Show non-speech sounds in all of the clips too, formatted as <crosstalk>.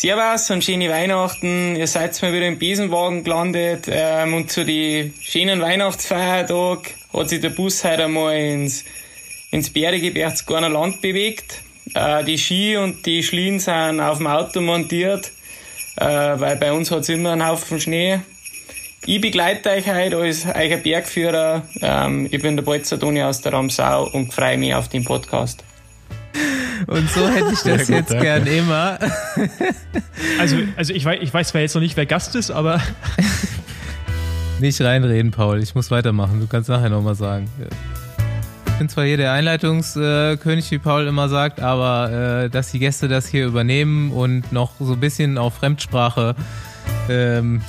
Servus und schöne Weihnachten. Ihr seid mal wieder im Besenwagen gelandet ähm, und zu die schönen Weihnachtsfeiertag hat sich der Bus heute einmal ins, ins bärige Land bewegt. Äh, die Ski und die Schlien sind auf dem Auto montiert, äh, weil bei uns hat's immer einen Haufen Schnee. Ich begleite euch heute als euer Bergführer. Ähm, ich bin der Bolzer Toni aus der Ramsau und freue mich auf den Podcast. Und so hätte ich das gut, jetzt danke. gern immer. Also, also ich, weiß, ich weiß zwar jetzt noch nicht, wer Gast ist, aber. <laughs> Nicht reinreden, Paul. Ich muss weitermachen. Du kannst nachher nochmal sagen. Ich bin zwar hier der Einleitungskönig, wie Paul immer sagt, aber äh, dass die Gäste das hier übernehmen und noch so ein bisschen auf Fremdsprache ähm,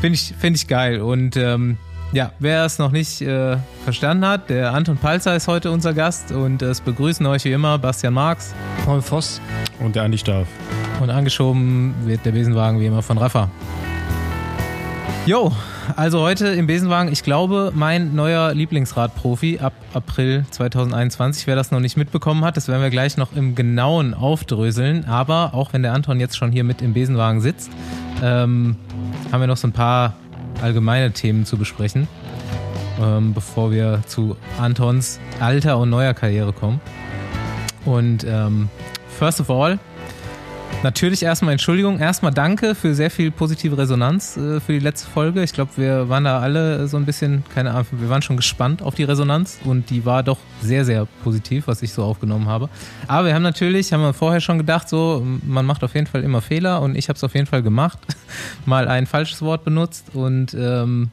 finde ich, find ich geil. Und ähm, ja, wer es noch nicht äh, verstanden hat, der Anton Palzer ist heute unser Gast und es begrüßen euch wie immer Bastian Marx, Paul Voss und der Andi Staff. Und angeschoben wird der Besenwagen wie immer von Rafa. Jo, also heute im Besenwagen, ich glaube, mein neuer Lieblingsradprofi ab April 2021. Wer das noch nicht mitbekommen hat, das werden wir gleich noch im Genauen aufdröseln. Aber auch wenn der Anton jetzt schon hier mit im Besenwagen sitzt, ähm, haben wir noch so ein paar allgemeine Themen zu besprechen, ähm, bevor wir zu Antons alter und neuer Karriere kommen. Und ähm, first of all, natürlich erstmal Entschuldigung, erstmal danke für sehr viel positive Resonanz äh, für die letzte Folge. Ich glaube, wir waren da alle so ein bisschen, keine Ahnung, wir waren schon gespannt auf die Resonanz und die war doch sehr, sehr positiv, was ich so aufgenommen habe. Aber wir haben natürlich, haben wir vorher schon gedacht, so, man macht auf jeden Fall immer Fehler und ich habe es auf jeden Fall gemacht, <laughs> mal ein falsches Wort benutzt und ähm,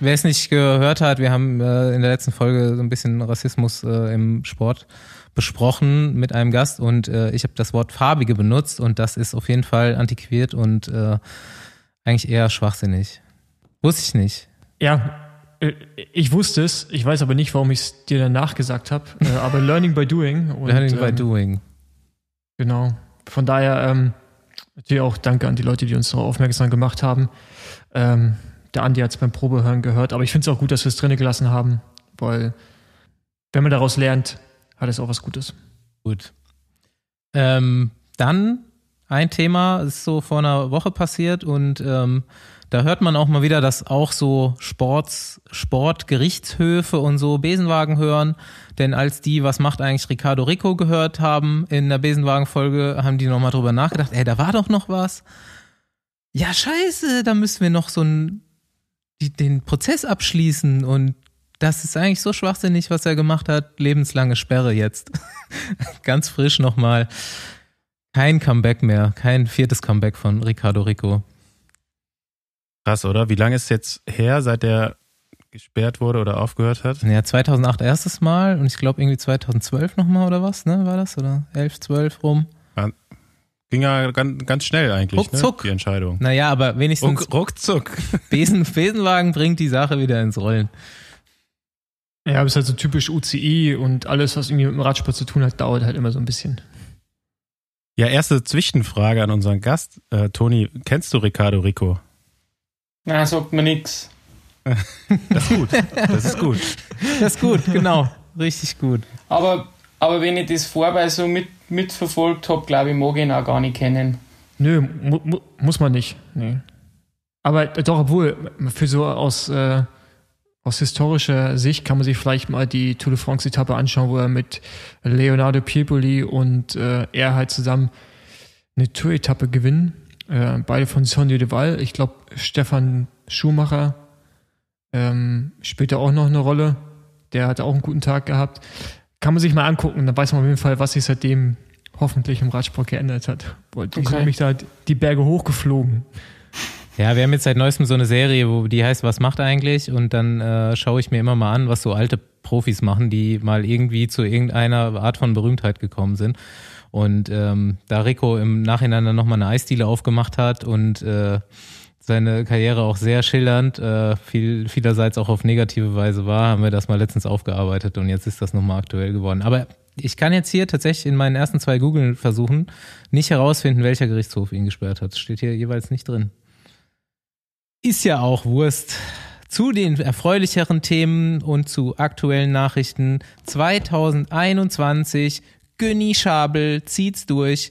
Wer es nicht gehört hat, wir haben äh, in der letzten Folge so ein bisschen Rassismus äh, im Sport besprochen mit einem Gast und äh, ich habe das Wort farbige benutzt und das ist auf jeden Fall antiquiert und äh, eigentlich eher schwachsinnig. Wusste ich nicht. Ja, äh, ich wusste es, ich weiß aber nicht, warum ich es dir danach gesagt habe, äh, <laughs> aber Learning by Doing. Und, learning by ähm, Doing. Genau. Von daher ähm, natürlich auch danke an die Leute, die uns darauf aufmerksam gemacht haben. Ähm, der Andi hat es beim Probehören gehört, aber ich finde es auch gut, dass wir es drinnen gelassen haben, weil wenn man daraus lernt, hat es auch was Gutes. Gut. Ähm, dann ein Thema ist so vor einer Woche passiert und ähm, da hört man auch mal wieder, dass auch so Sports, Sportgerichtshöfe und so Besenwagen hören. Denn als die, was macht eigentlich Ricardo Rico gehört haben in der Besenwagen-Folge, haben die nochmal drüber nachgedacht, ey, da war doch noch was. Ja, scheiße, da müssen wir noch so ein, die, den Prozess abschließen und das ist eigentlich so schwachsinnig, was er gemacht hat. Lebenslange Sperre jetzt. <laughs> Ganz frisch nochmal. Kein Comeback mehr. Kein viertes Comeback von Ricardo Rico. Krass, oder? Wie lange ist es jetzt her, seit er gesperrt wurde oder aufgehört hat? Ja, 2008 erstes Mal und ich glaube irgendwie 2012 nochmal oder was, ne? War das? Oder 11, 12 rum? Ging ja ganz, ganz schnell eigentlich, Ruckzuck. Ne, die Entscheidung. Naja, aber wenigstens. Ruck, ruckzuck. Besen, <laughs> Besenwagen bringt die Sache wieder ins Rollen. Ja, aber es ist halt so typisch UCI und alles, was irgendwie mit dem Radsport zu tun hat, dauert halt immer so ein bisschen. Ja, erste Zwischenfrage an unseren Gast. Äh, Toni, kennst du Ricardo Rico? Na, sagt mir nix. <laughs> Das ist gut. Das ist gut. Das ist gut, genau. Richtig gut. Aber, aber wenn ich das vorbei so mit, mitverfolgt habe, glaube ich, mag ich ihn auch gar nicht kennen. Nö, mu mu muss man nicht. Nee. Aber doch, obwohl, für so aus äh, aus historischer Sicht kann man sich vielleicht mal die Tour de France-Etappe anschauen, wo er mit Leonardo Piepoli und äh, er halt zusammen eine Tour-Etappe gewinnen. Äh, beide von Sonny de Val. Ich glaube, Stefan Schumacher ähm, spielt da auch noch eine Rolle. Der hat auch einen guten Tag gehabt. Kann man sich mal angucken, dann weiß man auf jeden Fall, was sich seitdem hoffentlich im Radsport geändert hat. Die okay. sind nämlich da die Berge hochgeflogen. Ja, wir haben jetzt seit neuestem so eine Serie, wo die heißt, was macht eigentlich? Und dann äh, schaue ich mir immer mal an, was so alte Profis machen, die mal irgendwie zu irgendeiner Art von Berühmtheit gekommen sind. Und ähm, da Rico im Nachhinein dann nochmal eine Eisdiele aufgemacht hat und äh, seine Karriere auch sehr schillernd, äh, viel, vielerseits auch auf negative Weise war, haben wir das mal letztens aufgearbeitet und jetzt ist das nochmal aktuell geworden. Aber ich kann jetzt hier tatsächlich in meinen ersten zwei Google-Versuchen nicht herausfinden, welcher Gerichtshof ihn gesperrt hat. Steht hier jeweils nicht drin ist ja auch Wurst. Zu den erfreulicheren Themen und zu aktuellen Nachrichten 2021. Günni Schabel zieht's durch.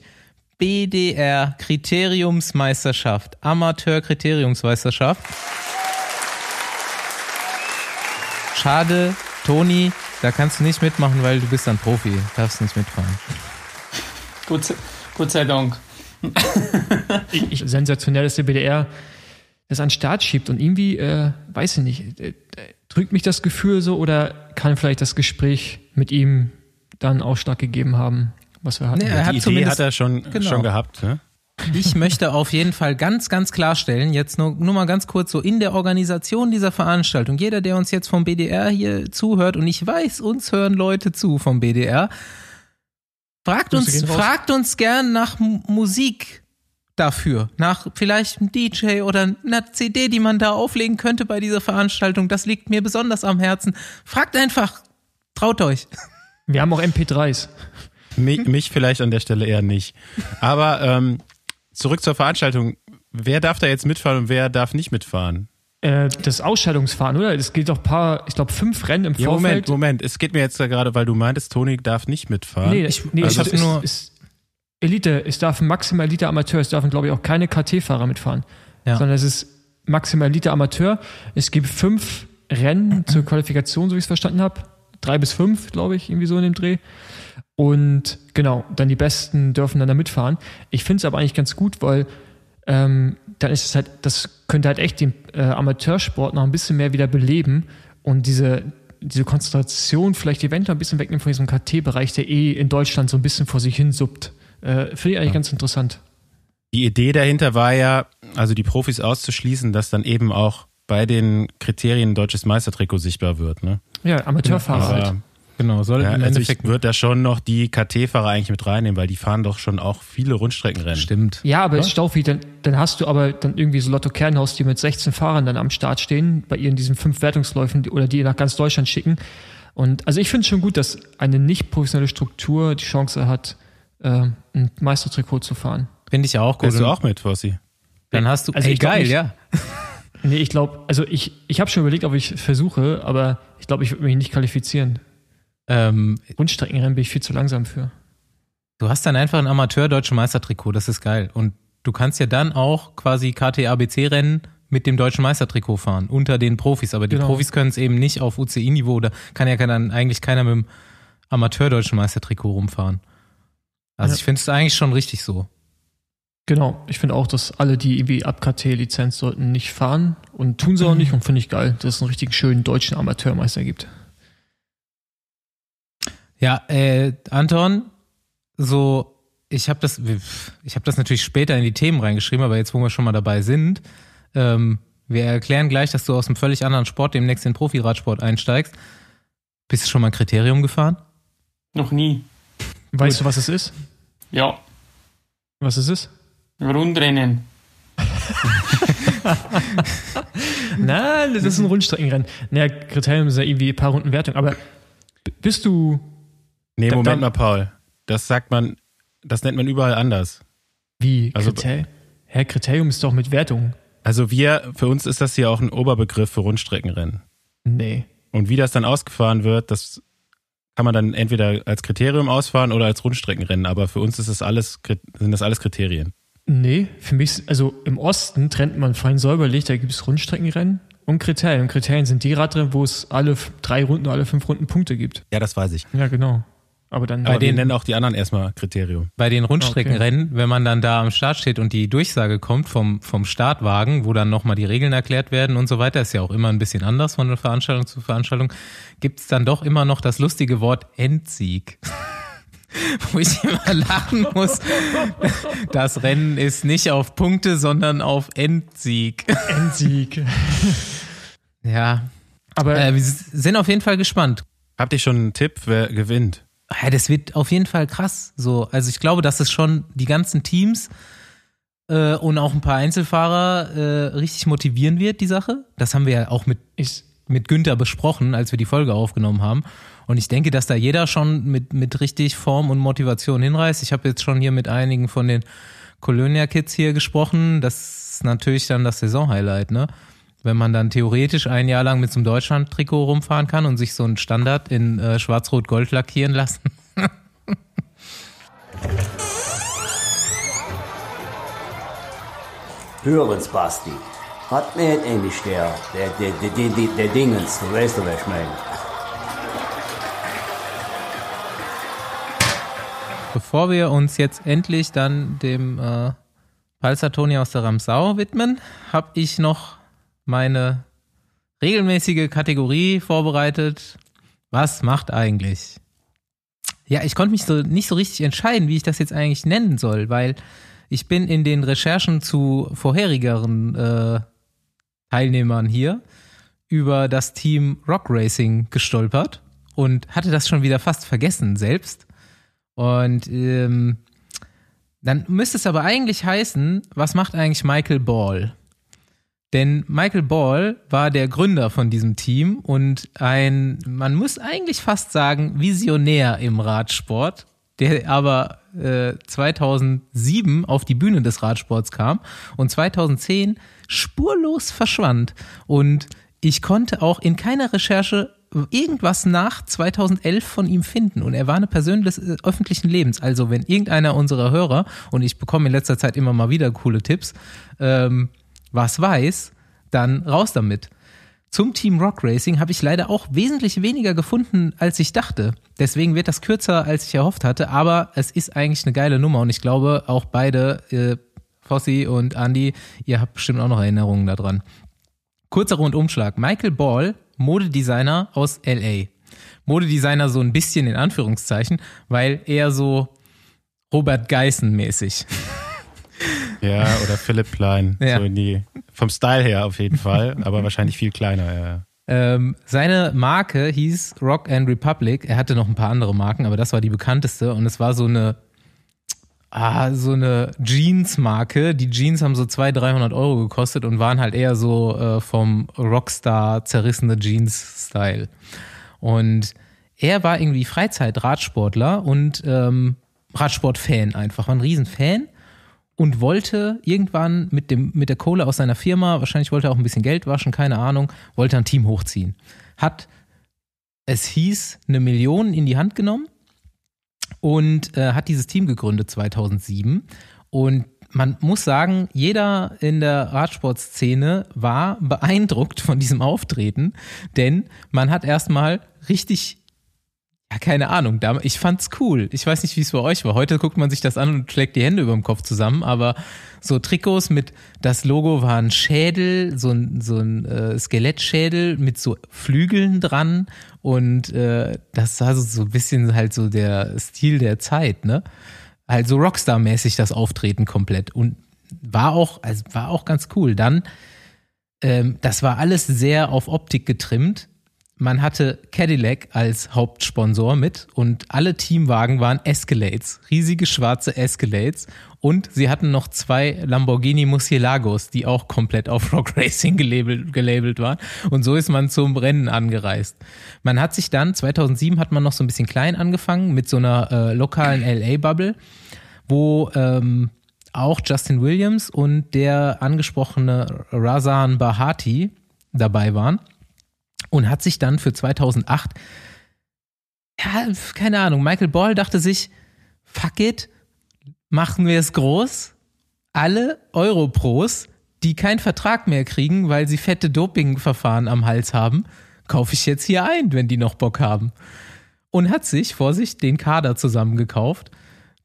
BDR Kriteriumsmeisterschaft, Amateur Kriteriumsmeisterschaft. Schade, Toni, da kannst du nicht mitmachen, weil du bist ein Profi, darfst nicht mitfahren. Sei- Gott sei Dank. ich, ich, sensationell, dass der BDR das an den Start schiebt und irgendwie, äh, weiß ich nicht, äh, drückt mich das Gefühl so oder kann vielleicht das Gespräch mit ihm dann Ausschlag gegeben haben, was wir hatten. Nee, er hat die Idee hat er schon, Genau. schon gehabt. Ne? Ich möchte auf jeden Fall ganz, ganz klarstellen, jetzt nur, nur mal ganz kurz so in der Organisation dieser Veranstaltung, jeder, der uns jetzt vom BDR hier zuhört, und ich weiß, uns hören Leute zu vom BDR, fragt Grüße uns, fragt uns gern nach M- Musik dafür, nach vielleicht einem DJ oder einer CD, die man da auflegen könnte bei dieser Veranstaltung. Das liegt mir besonders am Herzen. Fragt einfach, traut euch. <laughs> Wir haben auch MP3s. Mich, mich vielleicht an der Stelle eher nicht. Aber ähm, zurück zur Veranstaltung. Wer darf da jetzt mitfahren und wer darf nicht mitfahren? Äh, das Ausscheidungsfahren, oder? Es geht doch ein paar, ich glaube, fünf Rennen im Ja, Moment, Vorfeld. Moment. Es geht mir jetzt da gerade, weil du meintest, Toni darf nicht mitfahren. Nee, Ich- nee also ich hab nur- es, Elite, es darf maximal Elite Amateur, es dürfen, glaube ich, auch keine KT-Fahrer mitfahren. Ja. Sondern es ist maximal Elite Amateur. Es gibt fünf Rennen <clears throat> zur Qualifikation, so wie ich es verstanden habe. Drei bis fünf, glaube ich, irgendwie so in dem Dreh. Und genau, dann die Besten dürfen dann da mitfahren. Ich finde es aber eigentlich ganz gut, weil ähm, dann ist es halt, das könnte halt echt den äh, Amateursport noch ein bisschen mehr wieder beleben und diese, diese Konzentration vielleicht eventuell ein bisschen wegnehmen von diesem KT-Bereich, der eh in Deutschland so ein bisschen vor sich hin suppt. Äh, Finde ich eigentlich ganz interessant. Die Idee dahinter war ja, also die Profis auszuschließen, dass dann eben auch bei den Kriterien ein deutsches Meistertrikot sichtbar wird. Ne? Ja, Amateurfahrer halt. Aber Genau, soll ja, im also Endeffekt würde da schon noch die KT-Fahrer eigentlich mit reinnehmen, weil die fahren doch schon auch viele Rundstreckenrennen. stimmt. Ja, aber Staufi, dann, dann hast du aber dann irgendwie so Lotto Kernhaus, die mit 16 Fahrern dann am Start stehen, bei ihren diesen fünf Wertungsläufen die- oder die nach ganz Deutschland schicken. Und also ich finde es schon gut, dass eine nicht professionelle Struktur die Chance hat, äh, ein Meistertrikot zu fahren. Finde ich auch gut. Gehst du auch mit, Fossi? Dann hast du, Also ey, geil, nicht- ja. <laughs> Nee, ich glaube, also ich, ich habe schon überlegt, ob ich versuche, aber ich glaube, ich würde mich nicht qualifizieren. Ähm, Rundstreckenrennen bin ich viel zu langsam für. du hast dann einfach ein Amateur-deutsche Meistertrikot, das ist geil. Und du kannst ja dann auch quasi KT-ABC-Rennen mit dem deutschen Meistertrikot fahren, unter den Profis. Aber die Genau. Profis können es eben nicht auf UCI-Niveau, da kann ja dann eigentlich keiner mit dem Amateur-deutschen Meistertrikot rumfahren. Also Ja. ich finde es eigentlich schon richtig so. Genau, ich finde auch, dass alle, die irgendwie ab KT-Lizenz sollten, nicht fahren und tun sie auch nicht und finde ich geil, dass es einen richtig schönen deutschen Amateurmeister gibt. Ja, äh, Anton, so, ich habe das, ich habe das natürlich später in die Themen reingeschrieben, aber jetzt, wo wir schon mal dabei sind, ähm, wir erklären gleich, dass du aus einem völlig anderen Sport demnächst in den Profiradsport einsteigst. Bist du schon mal ein Kriterium gefahren? Noch nie. Weißt du, was es ist? Ja, Was es ist? Rundrennen. <laughs> Nein, das ist ein Rundstreckenrennen. Naja, Kriterium ist ja irgendwie ein paar Runden Wertung, aber bist du, Nee, Da- Moment dann- mal, Paul. Das sagt man, das nennt man überall anders. wie, Also- Kriterium? Hä, Kriterium ist doch mit Wertung. Also wir, für uns ist das hier auch ein Oberbegriff für Rundstreckenrennen. Nee. Und wie das dann ausgefahren wird, das kann man dann entweder als Kriterium ausfahren oder als Rundstreckenrennen. Aber für uns ist das alles, sind das alles Kriterien. Nee, für mich, also im Osten trennt man fein säuberlich, da gibt es Rundstreckenrennen und Kriterien. Und Kriterien sind die Radrennen, wo es alle drei Runden, alle fünf Runden Punkte gibt. Ja, das weiß ich. Ja, genau. Aber dann wir den- nennen auch die anderen erstmal Kriterium. Bei den Rundstreckenrennen, wenn man dann da am Start steht und die Durchsage kommt vom, vom Startwagen, wo dann nochmal die Regeln erklärt werden und so weiter, ist ja auch immer ein bisschen anders von Veranstaltung zu Veranstaltung, gibt es dann doch immer noch das lustige Wort Endsieg. <laughs> wo ich immer lachen muss. <laughs> Das Rennen ist nicht auf Punkte, sondern auf Endsieg. Endsieg. <laughs> Ja, Aber äh, wir sind auf jeden Fall gespannt. Habt ihr schon einen Tipp, wer gewinnt? Ja, das wird auf jeden Fall krass. So, also ich glaube, dass es schon die ganzen Teams äh, und auch ein paar Einzelfahrer äh, richtig motivieren wird, die Sache. Das haben wir ja auch mit, ich, mit Günther besprochen, als wir die Folge aufgenommen haben. Und ich denke, dass da jeder schon mit, mit richtig Form und Motivation hinreißt. Ich habe jetzt schon hier mit einigen von den Colonia-Kids hier gesprochen. Das ist natürlich dann das Saisonhighlight, ne? Wenn man dann theoretisch ein Jahr lang mit so einem Deutschland-Trikot rumfahren kann und sich so einen Standard in äh, Schwarz-Rot-Gold lackieren lassen. <laughs> Hören's, Basti. Hat mir Englisch der, der, der, der, der, der, der Dingens, du weißt was ich meine. Bevor wir uns jetzt endlich dann dem äh, Palzer Toni aus der Ramsau widmen, habe ich noch meine regelmäßige Kategorie vorbereitet. Was macht eigentlich? Ja, ich konnte mich so nicht so richtig entscheiden, wie ich das jetzt eigentlich nennen soll, weil ich bin in den Recherchen zu vorherigeren äh, Teilnehmern hier über das Team Rock Racing gestolpert und hatte das schon wieder fast vergessen selbst. Und ähm, dann müsste es aber eigentlich heißen, was macht eigentlich Michael Ball? Denn Michael Ball war der Gründer von diesem Team und ein, man muss eigentlich fast sagen, Visionär im Radsport, der aber äh, 2007 auf die Bühne des Radsports kam und 2010 spurlos verschwand. Und ich konnte auch in keiner Recherche irgendwas nach 2011 von ihm finden und er war eine Person des äh, öffentlichen Lebens. Also wenn irgendeiner unserer Hörer, und ich bekomme in letzter Zeit immer mal wieder coole Tipps, ähm, was weiß, dann raus damit. Zum Team Rock Racing habe ich leider auch wesentlich weniger gefunden, als ich dachte. Deswegen wird das kürzer, als ich erhofft hatte, aber es ist eigentlich eine geile Nummer und ich glaube, auch beide, äh, Fossi und Andy, ihr habt bestimmt auch noch Erinnerungen daran. Kurzer Rundumschlag. Michael Ball, Modedesigner aus LA. Modedesigner so ein bisschen in Anführungszeichen, weil eher so Robert Geissen mäßig. <laughs> <laughs> Ja, oder Philipp Klein. Ja. So in die, vom Style her auf jeden Fall, <laughs> aber wahrscheinlich viel kleiner. Ja. Ähm, seine Marke hieß Rock and Republic. Er hatte noch ein paar andere Marken, aber das war die bekannteste und es war so eine, ah, so eine Jeans-Marke. Die Jeans haben so 200, 300 Euro gekostet und waren halt eher so äh, vom Rockstar zerrissene Jeans-Style. Und er war irgendwie Freizeit-Radsportler und ähm, Radsport-Fan einfach, war ein Riesenfan und wollte irgendwann mit, dem, mit der Kohle aus seiner Firma, wahrscheinlich wollte er auch ein bisschen Geld waschen, keine Ahnung, wollte ein Team hochziehen. Hat, es hieß, eine Million in die Hand genommen und äh, hat dieses Team gegründet 2007. Und man muss sagen, jeder in der Radsportszene war beeindruckt von diesem Auftreten, denn man hat erstmal richtig ja, keine Ahnung. Ich fand's cool. Ich weiß nicht, wie es bei euch war. Heute guckt man sich das an und schlägt die Hände über dem Kopf zusammen, aber so Trikots mit, das Logo war ein Schädel, so ein, so ein äh, Skelettschädel mit so Flügeln dran und äh, das war so, so ein bisschen halt so der Stil der Zeit, ne? Halt so Rockstar-mäßig das Auftreten komplett und war auch, also war auch ganz cool. Dann, ähm, das war alles sehr auf Optik getrimmt man hatte Cadillac als Hauptsponsor mit und alle Teamwagen waren Escalades, riesige schwarze Escalades. Und sie hatten noch zwei Lamborghini Murcielagos, die auch komplett auf Rock Racing gelabelt, gelabelt waren. Und so ist man zum Rennen angereist. Man hat sich dann, 2007 hat man noch so ein bisschen klein angefangen mit so einer äh, lokalen LA-Bubble, wo ähm, auch Justin Williams und der angesprochene Razan Bahati dabei waren und hat sich dann für 2008, ja, keine Ahnung, Michael Ball dachte sich, fuck it, machen wir es groß. Alle Europros, die keinen Vertrag mehr kriegen, weil sie fette Dopingverfahren am Hals haben, kaufe ich jetzt hier ein, wenn die noch Bock haben. Und hat sich, Vorsicht, den Kader zusammengekauft.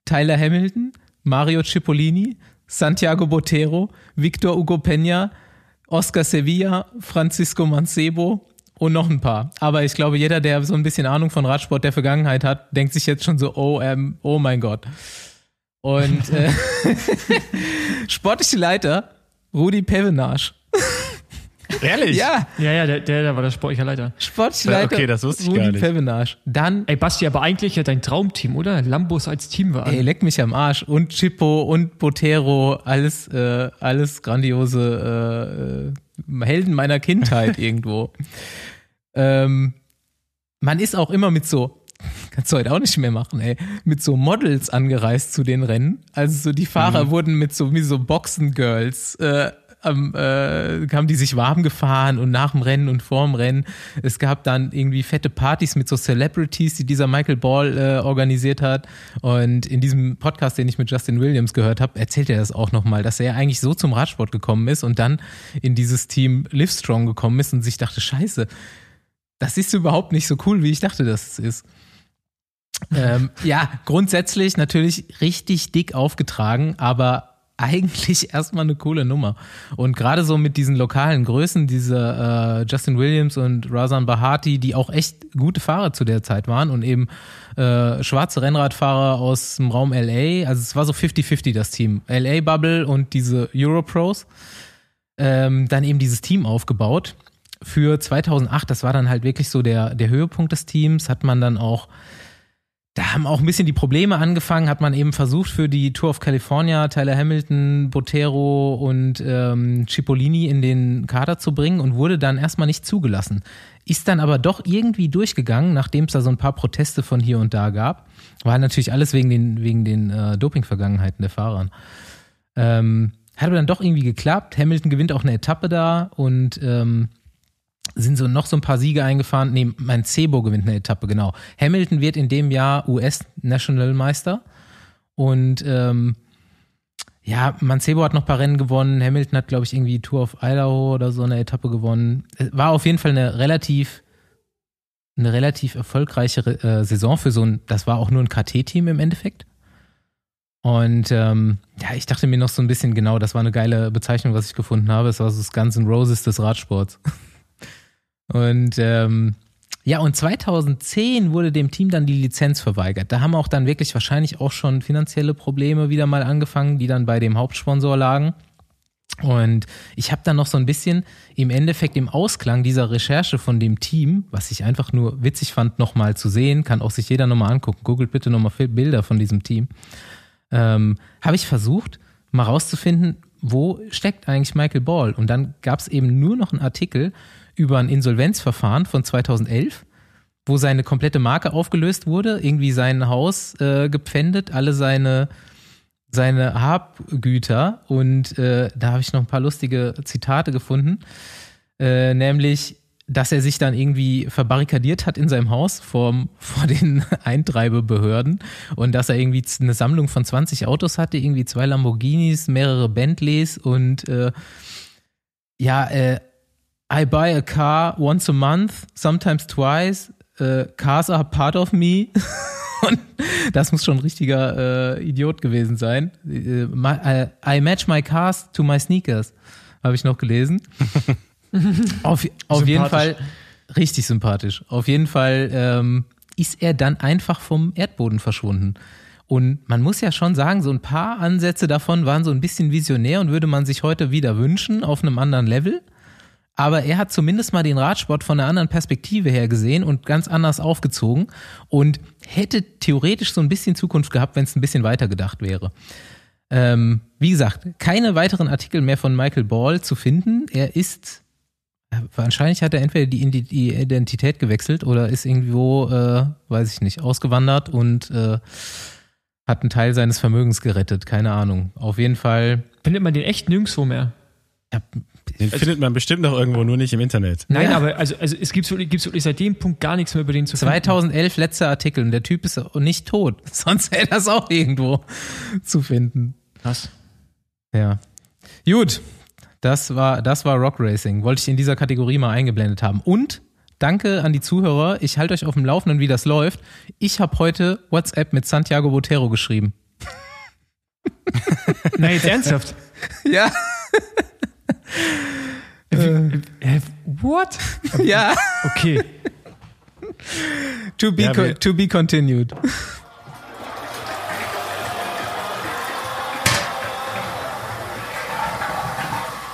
Tyler Hamilton, Mario Cipollini, Santiago Botero, Victor Hugo Peña, Oscar Sevilla, Francisco Mancebo und noch ein paar. Aber ich glaube, jeder, der so ein bisschen Ahnung von Radsport der Vergangenheit hat, denkt sich jetzt schon so, oh, ähm, oh mein Gott. Und äh, <laughs> sportliche Leiter, Rudi Pevenage. Ehrlich? Ja, Ja, ja, der, der, der war der sportliche Leiter. sportliche Leiter, okay, das wusste ich Rudi gar nicht. Pevenage. Dann Ey, Basti, aber eigentlich ja dein Traumteam, oder? Lambos als Teamwagen. Ey, leck mich am Arsch. Und Chippo und Botero, alles, äh, alles grandiose äh, äh, Helden meiner Kindheit <laughs> irgendwo. Ähm, man ist auch immer mit so, <laughs> kannst du heute auch nicht mehr machen, ey, mit so Models angereist zu den Rennen. Also so die Fahrer wurden mit so wie so Boxen-Girls äh, am, äh, haben die sich warm gefahren und nach dem Rennen und vorm Rennen. Es gab dann irgendwie fette Partys mit so Celebrities, die dieser Michael Ball äh, organisiert hat. Und in diesem Podcast, den ich mit Justin Williams gehört habe, erzählt er das auch nochmal, dass er eigentlich so zum Radsport gekommen ist und dann in dieses Team Livestrong gekommen ist und sich dachte, scheiße, das ist überhaupt nicht so cool, wie ich dachte, dass es ist. ähm, ja, grundsätzlich natürlich richtig dick aufgetragen, aber eigentlich <laughs> erstmal eine coole Nummer. Und gerade so mit diesen lokalen Größen, diese äh, Justin Williams und Razan Bahati, die auch echt gute Fahrer zu der Zeit waren und eben äh, schwarze Rennradfahrer aus dem Raum LA. Also es war so 50-50 das Team. LA Bubble und diese Europros. Ähm, dann eben dieses Team aufgebaut. Für 2008, das war dann halt wirklich so der, der Höhepunkt des Teams, hat man dann auch da haben auch ein bisschen die Probleme angefangen, hat man eben versucht für die Tour of California Tyler Hamilton, Botero und ähm, Cipollini in den Kader zu bringen und wurde dann erstmal nicht zugelassen. Ist dann aber doch irgendwie durchgegangen, nachdem es da so ein paar Proteste von hier und da gab. War natürlich alles wegen den, wegen den äh, Doping-Vergangenheiten der Fahrer. Ähm, hat aber dann doch irgendwie geklappt. Hamilton gewinnt auch eine Etappe da und ähm, sind so noch so ein paar Siege eingefahren. Nee, mein Cebo gewinnt eine Etappe, genau. Hamilton wird in dem Jahr US-Nationalmeister. Und ähm, ja, Mancebo hat noch ein paar Rennen gewonnen. Hamilton hat, glaube ich, irgendwie Tour of Idaho oder so eine Etappe gewonnen. War auf jeden Fall eine relativ, eine relativ erfolgreiche äh, Saison für so ein, das war auch nur ein KT-Team im Endeffekt. Und ähm, ja, ich dachte mir noch so ein bisschen, genau, das war eine geile Bezeichnung, was ich gefunden habe. Es war so das Guns N' Roses des Radsports. <laughs> Und ähm, ja, und 2010 wurde dem Team dann die Lizenz verweigert. Da haben auch dann wirklich wahrscheinlich auch schon finanzielle Probleme wieder mal angefangen, die dann bei dem Hauptsponsor lagen. Und ich habe dann noch so ein bisschen im Endeffekt im Ausklang dieser Recherche von dem Team, was ich einfach nur witzig fand, nochmal zu sehen, kann auch sich jeder nochmal angucken. Googelt bitte nochmal Bilder von diesem Team. Ähm, habe ich versucht, mal rauszufinden, wo steckt eigentlich Michael Ball? Und dann gab es eben nur noch einen Artikel über ein Insolvenzverfahren von 2011, wo seine komplette Marke aufgelöst wurde, irgendwie sein Haus äh, gepfändet, alle seine, seine Habgüter. Und äh, da habe ich noch ein paar lustige Zitate gefunden, äh, nämlich dass er sich dann irgendwie verbarrikadiert hat in seinem Haus vor, <laughs> vor den Eintreibebehörden und dass er irgendwie eine Sammlung von 20 Autos hatte, irgendwie zwei Lamborghinis, mehrere Bentleys und äh, ja, äh, I buy a car once a month, sometimes twice. Uh, cars are part of me. <laughs> Und das muss schon ein richtiger äh, Idiot gewesen sein. Uh, my, uh, I match my cars to my sneakers, habe ich noch gelesen. <laughs> auf auf jeden Fall richtig sympathisch. Auf jeden Fall ähm, ist er dann einfach vom Erdboden verschwunden. Und man muss ja schon sagen, so ein paar Ansätze davon waren so ein bisschen visionär und würde man sich heute wieder wünschen auf einem anderen Level aber er hat zumindest mal den Radsport von einer anderen Perspektive her gesehen und ganz anders aufgezogen und hätte theoretisch so ein bisschen Zukunft gehabt, wenn es ein bisschen weiter gedacht wäre. Ähm, wie gesagt, keine weiteren Artikel mehr von Michael Ball zu finden. Er ist wahrscheinlich hat er entweder die, die Identität gewechselt oder ist irgendwo, äh, weiß ich nicht, ausgewandert und äh, hat einen Teil seines Vermögens gerettet. Keine Ahnung. Auf jeden Fall. Findet man den echt nirgendwo mehr? Ja, den also, findet man bestimmt noch irgendwo, nur nicht im Internet. Nein, ja. aber also, also es gibt wirklich, gibt's wirklich seit dem Punkt gar nichts mehr über den zu finden. 2011 letzter Artikel und der Typ ist nicht tot. <laughs> Sonst wäre das auch irgendwo zu finden. Krass. Ja. Gut. Das war, das war Rock Racing. Wollte ich in dieser Kategorie mal eingeblendet haben. Und danke an die Zuhörer. Ich halte euch auf dem Laufenden, wie das läuft. Ich habe heute WhatsApp mit Santiago Botero geschrieben. <laughs> Na, jetzt ernsthaft? <laughs> ja. Äh, äh, what? <laughs> ja. Okay. To be, ja, to be continued.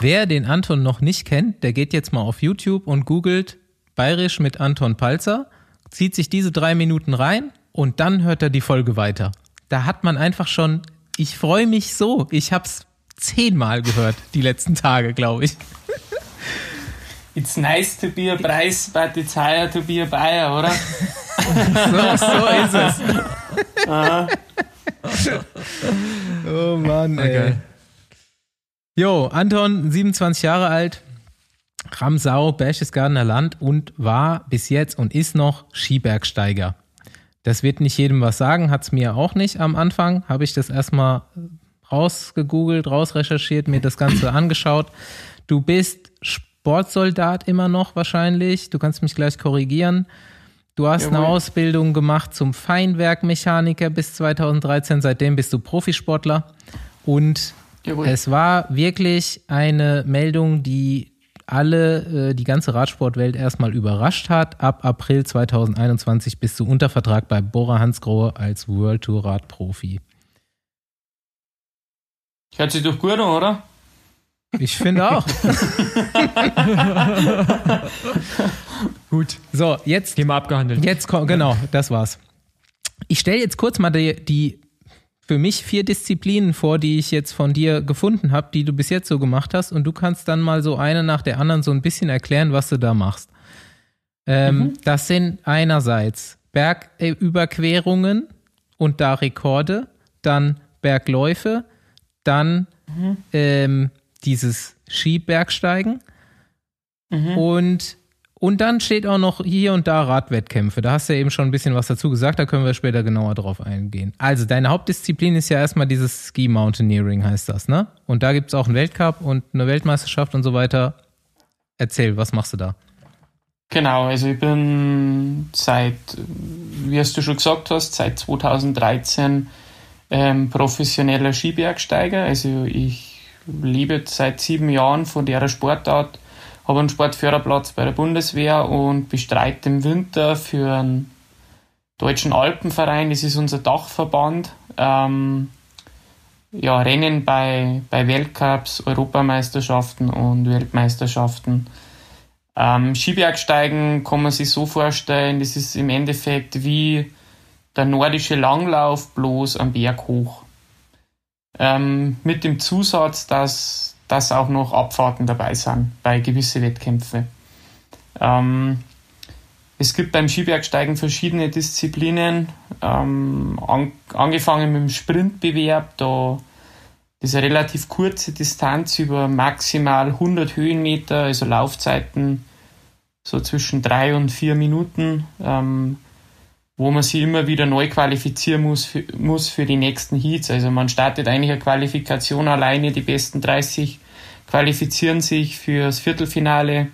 Wer den Anton noch nicht kennt, der geht jetzt mal auf YouTube und googelt Bayerisch mit Anton Palzer, zieht sich diese drei Minuten rein und dann hört er die Folge weiter. Da hat man einfach schon, ich freue mich so, ich hab's zehnmal gehört, die letzten Tage, glaube ich. It's nice to be a Preis, but it's higher to be a Bayer, oder? so, so ist es. oh Mann, ey. Okay. Jo, Anton, 27 Jahre alt, Ramsau, Berchtesgadener Land und war bis jetzt und ist noch Skibergsteiger. Das wird nicht jedem was sagen, hat es mir auch nicht am Anfang. Habe ich das erstmal rausgegoogelt, rausrecherchiert, mir das Ganze angeschaut. Du bist Sportsoldat immer noch wahrscheinlich. Du kannst mich gleich korrigieren. Du hast Jawohl. eine Ausbildung gemacht zum Feinwerkmechaniker bis 2013. Seitdem bist du Profisportler. Und Jawohl. es war wirklich eine Meldung, die alle, äh, die ganze Radsportwelt erstmal überrascht hat. Ab April 2021 bist du unter Vertrag bei Bora Hansgrohe als World Tour Radprofi. Hört sich doch gut an, oder? Ich finde auch. <laughs> Gut. So, jetzt. Thema abgehandelt. Jetzt kommt, genau, das war's. Ich stelle jetzt kurz mal die, die für mich vier Disziplinen vor, die ich jetzt von dir gefunden habe, die du bis jetzt so gemacht hast. Und du kannst dann mal so eine nach der anderen so ein bisschen erklären, was du da machst. Ähm, mhm. Das sind einerseits Bergüberquerungen und da Rekorde, dann Bergläufe, dann mhm. ähm, dieses Skibergsteigen mhm. und und dann steht auch noch hier und da Radwettkämpfe. Da hast du ja eben schon ein bisschen was dazu gesagt, da können wir später genauer drauf eingehen. Also, deine Hauptdisziplin ist ja erstmal dieses Ski Mountaineering, heißt das, ne? Und da gibt es auch einen Weltcup und eine Weltmeisterschaft und so weiter. Erzähl, was machst du da? Genau, also ich bin seit, wie hast du schon gesagt hast, seit 2013 ähm, professioneller Skibergsteiger. Also ich lebe seit sieben Jahren von der Sportart habe einen Sportförderplatz bei der Bundeswehr und bestreite im Winter für einen deutschen Alpenverein, das ist unser Dachverband, ähm, ja, Rennen bei, bei Weltcups, Europameisterschaften und Weltmeisterschaften. Ähm, Skibergsteigen kann man sich so vorstellen, das ist im Endeffekt wie der nordische Langlauf bloß am Berg hoch. Ähm, mit dem Zusatz, dass dass auch noch Abfahrten dabei sind bei gewissen Wettkämpfen. Ähm, es gibt beim Skibergsteigen verschiedene Disziplinen, ähm, an, angefangen mit dem Sprintbewerb, da eine relativ kurze Distanz über maximal 100 Höhenmeter, also Laufzeiten so zwischen drei und vier Minuten, ähm, wo man sich immer wieder neu qualifizieren muss für, muss für die nächsten Heats. Also man startet eigentlich eine Qualifikation alleine, die besten 30 qualifizieren sich fürs Viertelfinale,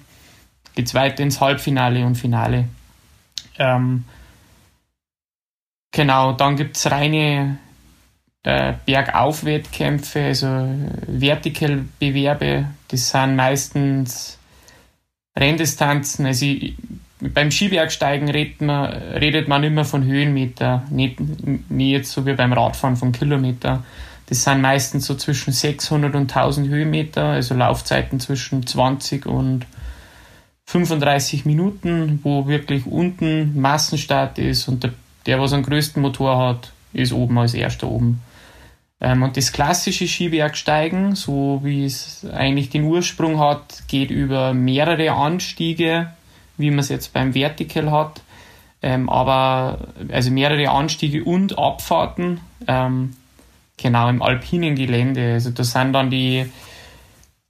geht es weiter ins Halbfinale und Finale. Ähm, genau, dann gibt es reine äh, Bergaufwettkämpfe, also Vertical-Bewerbe, das sind meistens Renndistanzen. Also ich, beim Skibergsteigen redet man, redet man immer von Höhenmeter, nicht, nicht jetzt so wie beim Radfahren von Kilometer. Das sind meistens so zwischen 600 und 1000 Höhenmeter, also Laufzeiten zwischen 20 und 35 Minuten, wo wirklich unten Massenstart ist und der, der was am größten Motor hat, ist oben als erster oben. Ähm, und das klassische Skibergsteigen, so wie es eigentlich den Ursprung hat, geht über mehrere Anstiege, wie man es jetzt beim Vertical hat. Ähm, aber also mehrere Anstiege und Abfahrten. Ähm, Genau, im alpinen Gelände. Also da sind dann die,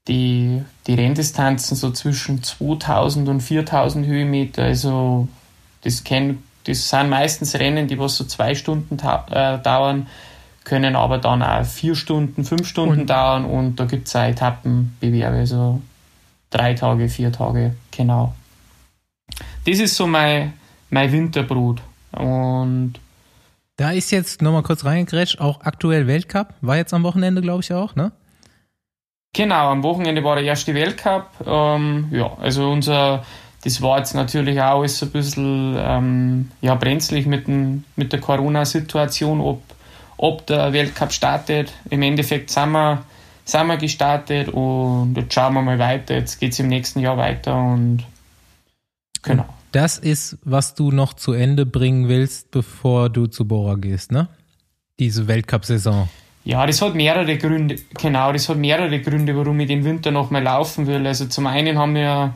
die, die Renndistanzen so zwischen 2000 und 4000 Höhenmeter. Also das, kenn, das sind meistens Rennen, die was so zwei Stunden äh, dauern, können aber dann auch vier Stunden, fünf Stunden und? dauern und da gibt es auch Etappenbewerbe, also drei Tage, vier Tage, genau. Das ist so mein, mein Winterbrut. Und da ist jetzt nochmal kurz reingegrätscht, auch aktuell Weltcup, war jetzt am Wochenende, glaube ich, auch, ne? Genau, am Wochenende war der erste Weltcup. Ähm, ja, also unser, das war jetzt natürlich auch alles so ein bisschen ähm, ja, brenzlig mit, dem, mit der Corona-Situation, ob, ob der Weltcup startet. Im Endeffekt sind wir, sind wir gestartet und jetzt schauen wir mal weiter. Jetzt geht es im nächsten Jahr weiter und genau das ist, was du noch zu Ende bringen willst, bevor du zu Bora gehst, ne? Diese Weltcup-Saison. Ja, das hat mehrere Gründe. Genau, das hat mehrere Gründe, warum ich den Winter noch mal laufen will. Also zum einen haben wir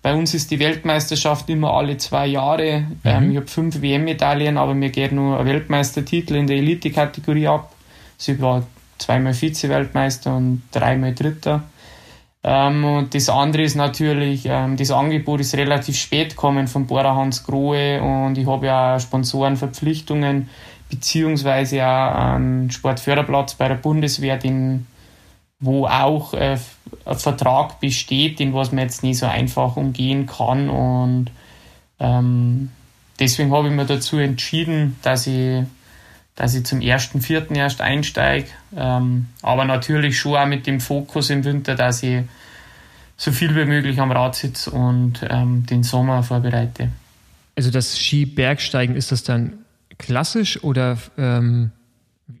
bei uns ist die Weltmeisterschaft immer alle zwei Jahre. Mhm. Ähm, ich habe fünf WM-Medaillen, aber mir geht nur ein Weltmeistertitel in der Elite-Kategorie ab. Also ich war zweimal Vize-Weltmeister und dreimal Dritter. Ähm, und das andere ist natürlich, ähm, das Angebot ist relativ spät gekommen von Bora Hans Grohe und ich habe ja Sponsorenverpflichtungen beziehungsweise auch einen Sportförderplatz bei der Bundeswehr, den, wo auch äh, ein Vertrag besteht, den was man jetzt nicht so einfach umgehen kann und ähm, deswegen habe ich mir dazu entschieden, dass ich dass ich zum ersten Vierten erst einsteige. Ähm, aber natürlich schon auch mit dem Fokus im Winter, dass ich so viel wie möglich am Rad sitze und ähm, den Sommer vorbereite. Also das Skibergsteigen, ist das dann klassisch oder ähm,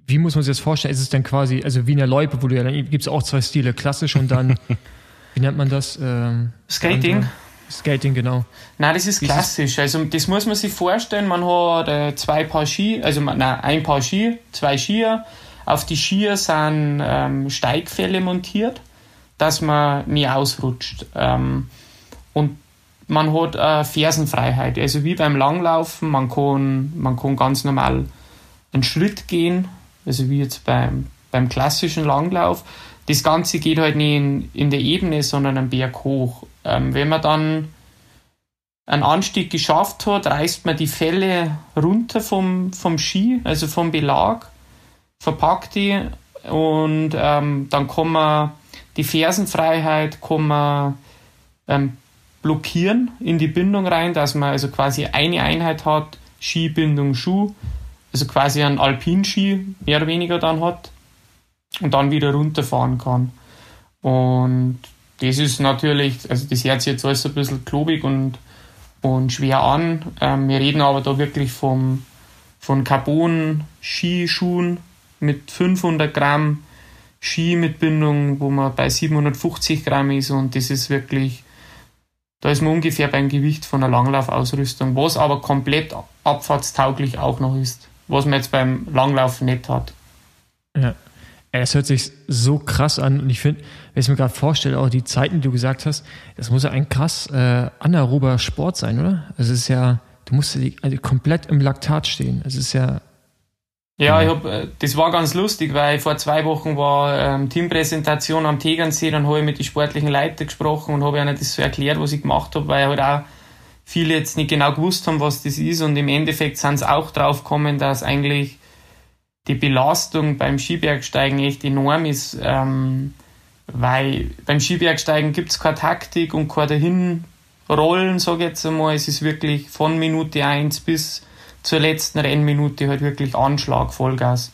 wie muss man sich das vorstellen? Ist es dann quasi, also wie in der Loipe, wo du ja, dann gibt es auch zwei Stile, klassisch und dann, <laughs> wie nennt man das? Ähm, Skating. Skating, genau. Nein, das ist klassisch. Also das muss man sich vorstellen. Man hat äh, zwei Paar Ski, also nein, ein Paar Ski, zwei Skier. Auf die Skier sind ähm, Steigfälle montiert, dass man nie ausrutscht. Ähm, und man hat äh, Fersenfreiheit. Also wie beim Langlaufen, man kann, man kann ganz normal einen Schritt gehen, also wie jetzt beim, beim klassischen Langlauf. Das Ganze geht halt nicht in, in der Ebene, sondern am Berg hoch. Ähm, wenn man dann einen Anstieg geschafft hat, reißt man die Felle runter vom, vom Ski, also vom Belag, verpackt die und ähm, dann kann man die Fersenfreiheit kann man, ähm, blockieren in die Bindung rein, dass man also quasi eine Einheit hat, Skibindung, Schuh, also quasi einen Alpinski mehr oder weniger dann hat und dann wieder runterfahren kann. Und das ist natürlich, also das hört sich jetzt alles ein bisschen klobig und, und schwer an. Ähm, wir reden aber da wirklich vom, von Carbon-Skischuhen mit 500 Gramm Ski mit Bindung, wo man bei 750 Gramm ist und das ist wirklich, da ist man ungefähr beim Gewicht von einer Langlaufausrüstung, was aber komplett abfahrtstauglich auch noch ist, was man jetzt beim Langlauf nicht hat. Ja. Es hört sich so krass an und ich finde, wenn ich mir gerade vorstelle, auch die Zeiten, die du gesagt hast, das muss ja ein krass äh, anaerober Sport sein, oder? Also es ist ja, du musst also komplett im Laktat stehen. Es ist ja. Ja, ich hab, äh, das war ganz lustig, weil vor zwei Wochen war ähm, Teampräsentation am Tegernsee, dann habe ich mit den sportlichen Leitern gesprochen und habe ihnen das so erklärt, was ich gemacht habe, weil halt auch viele jetzt nicht genau gewusst haben, was das ist und im Endeffekt sind sie auch drauf gekommen, dass eigentlich die Belastung beim Skibergsteigen echt enorm ist, ähm, weil beim Skibergsteigen gibt es keine Taktik und kein Dahinrollen, sage ich jetzt einmal. Es ist wirklich von Minute 1 bis zur letzten Rennminute halt wirklich Anschlag, Vollgas.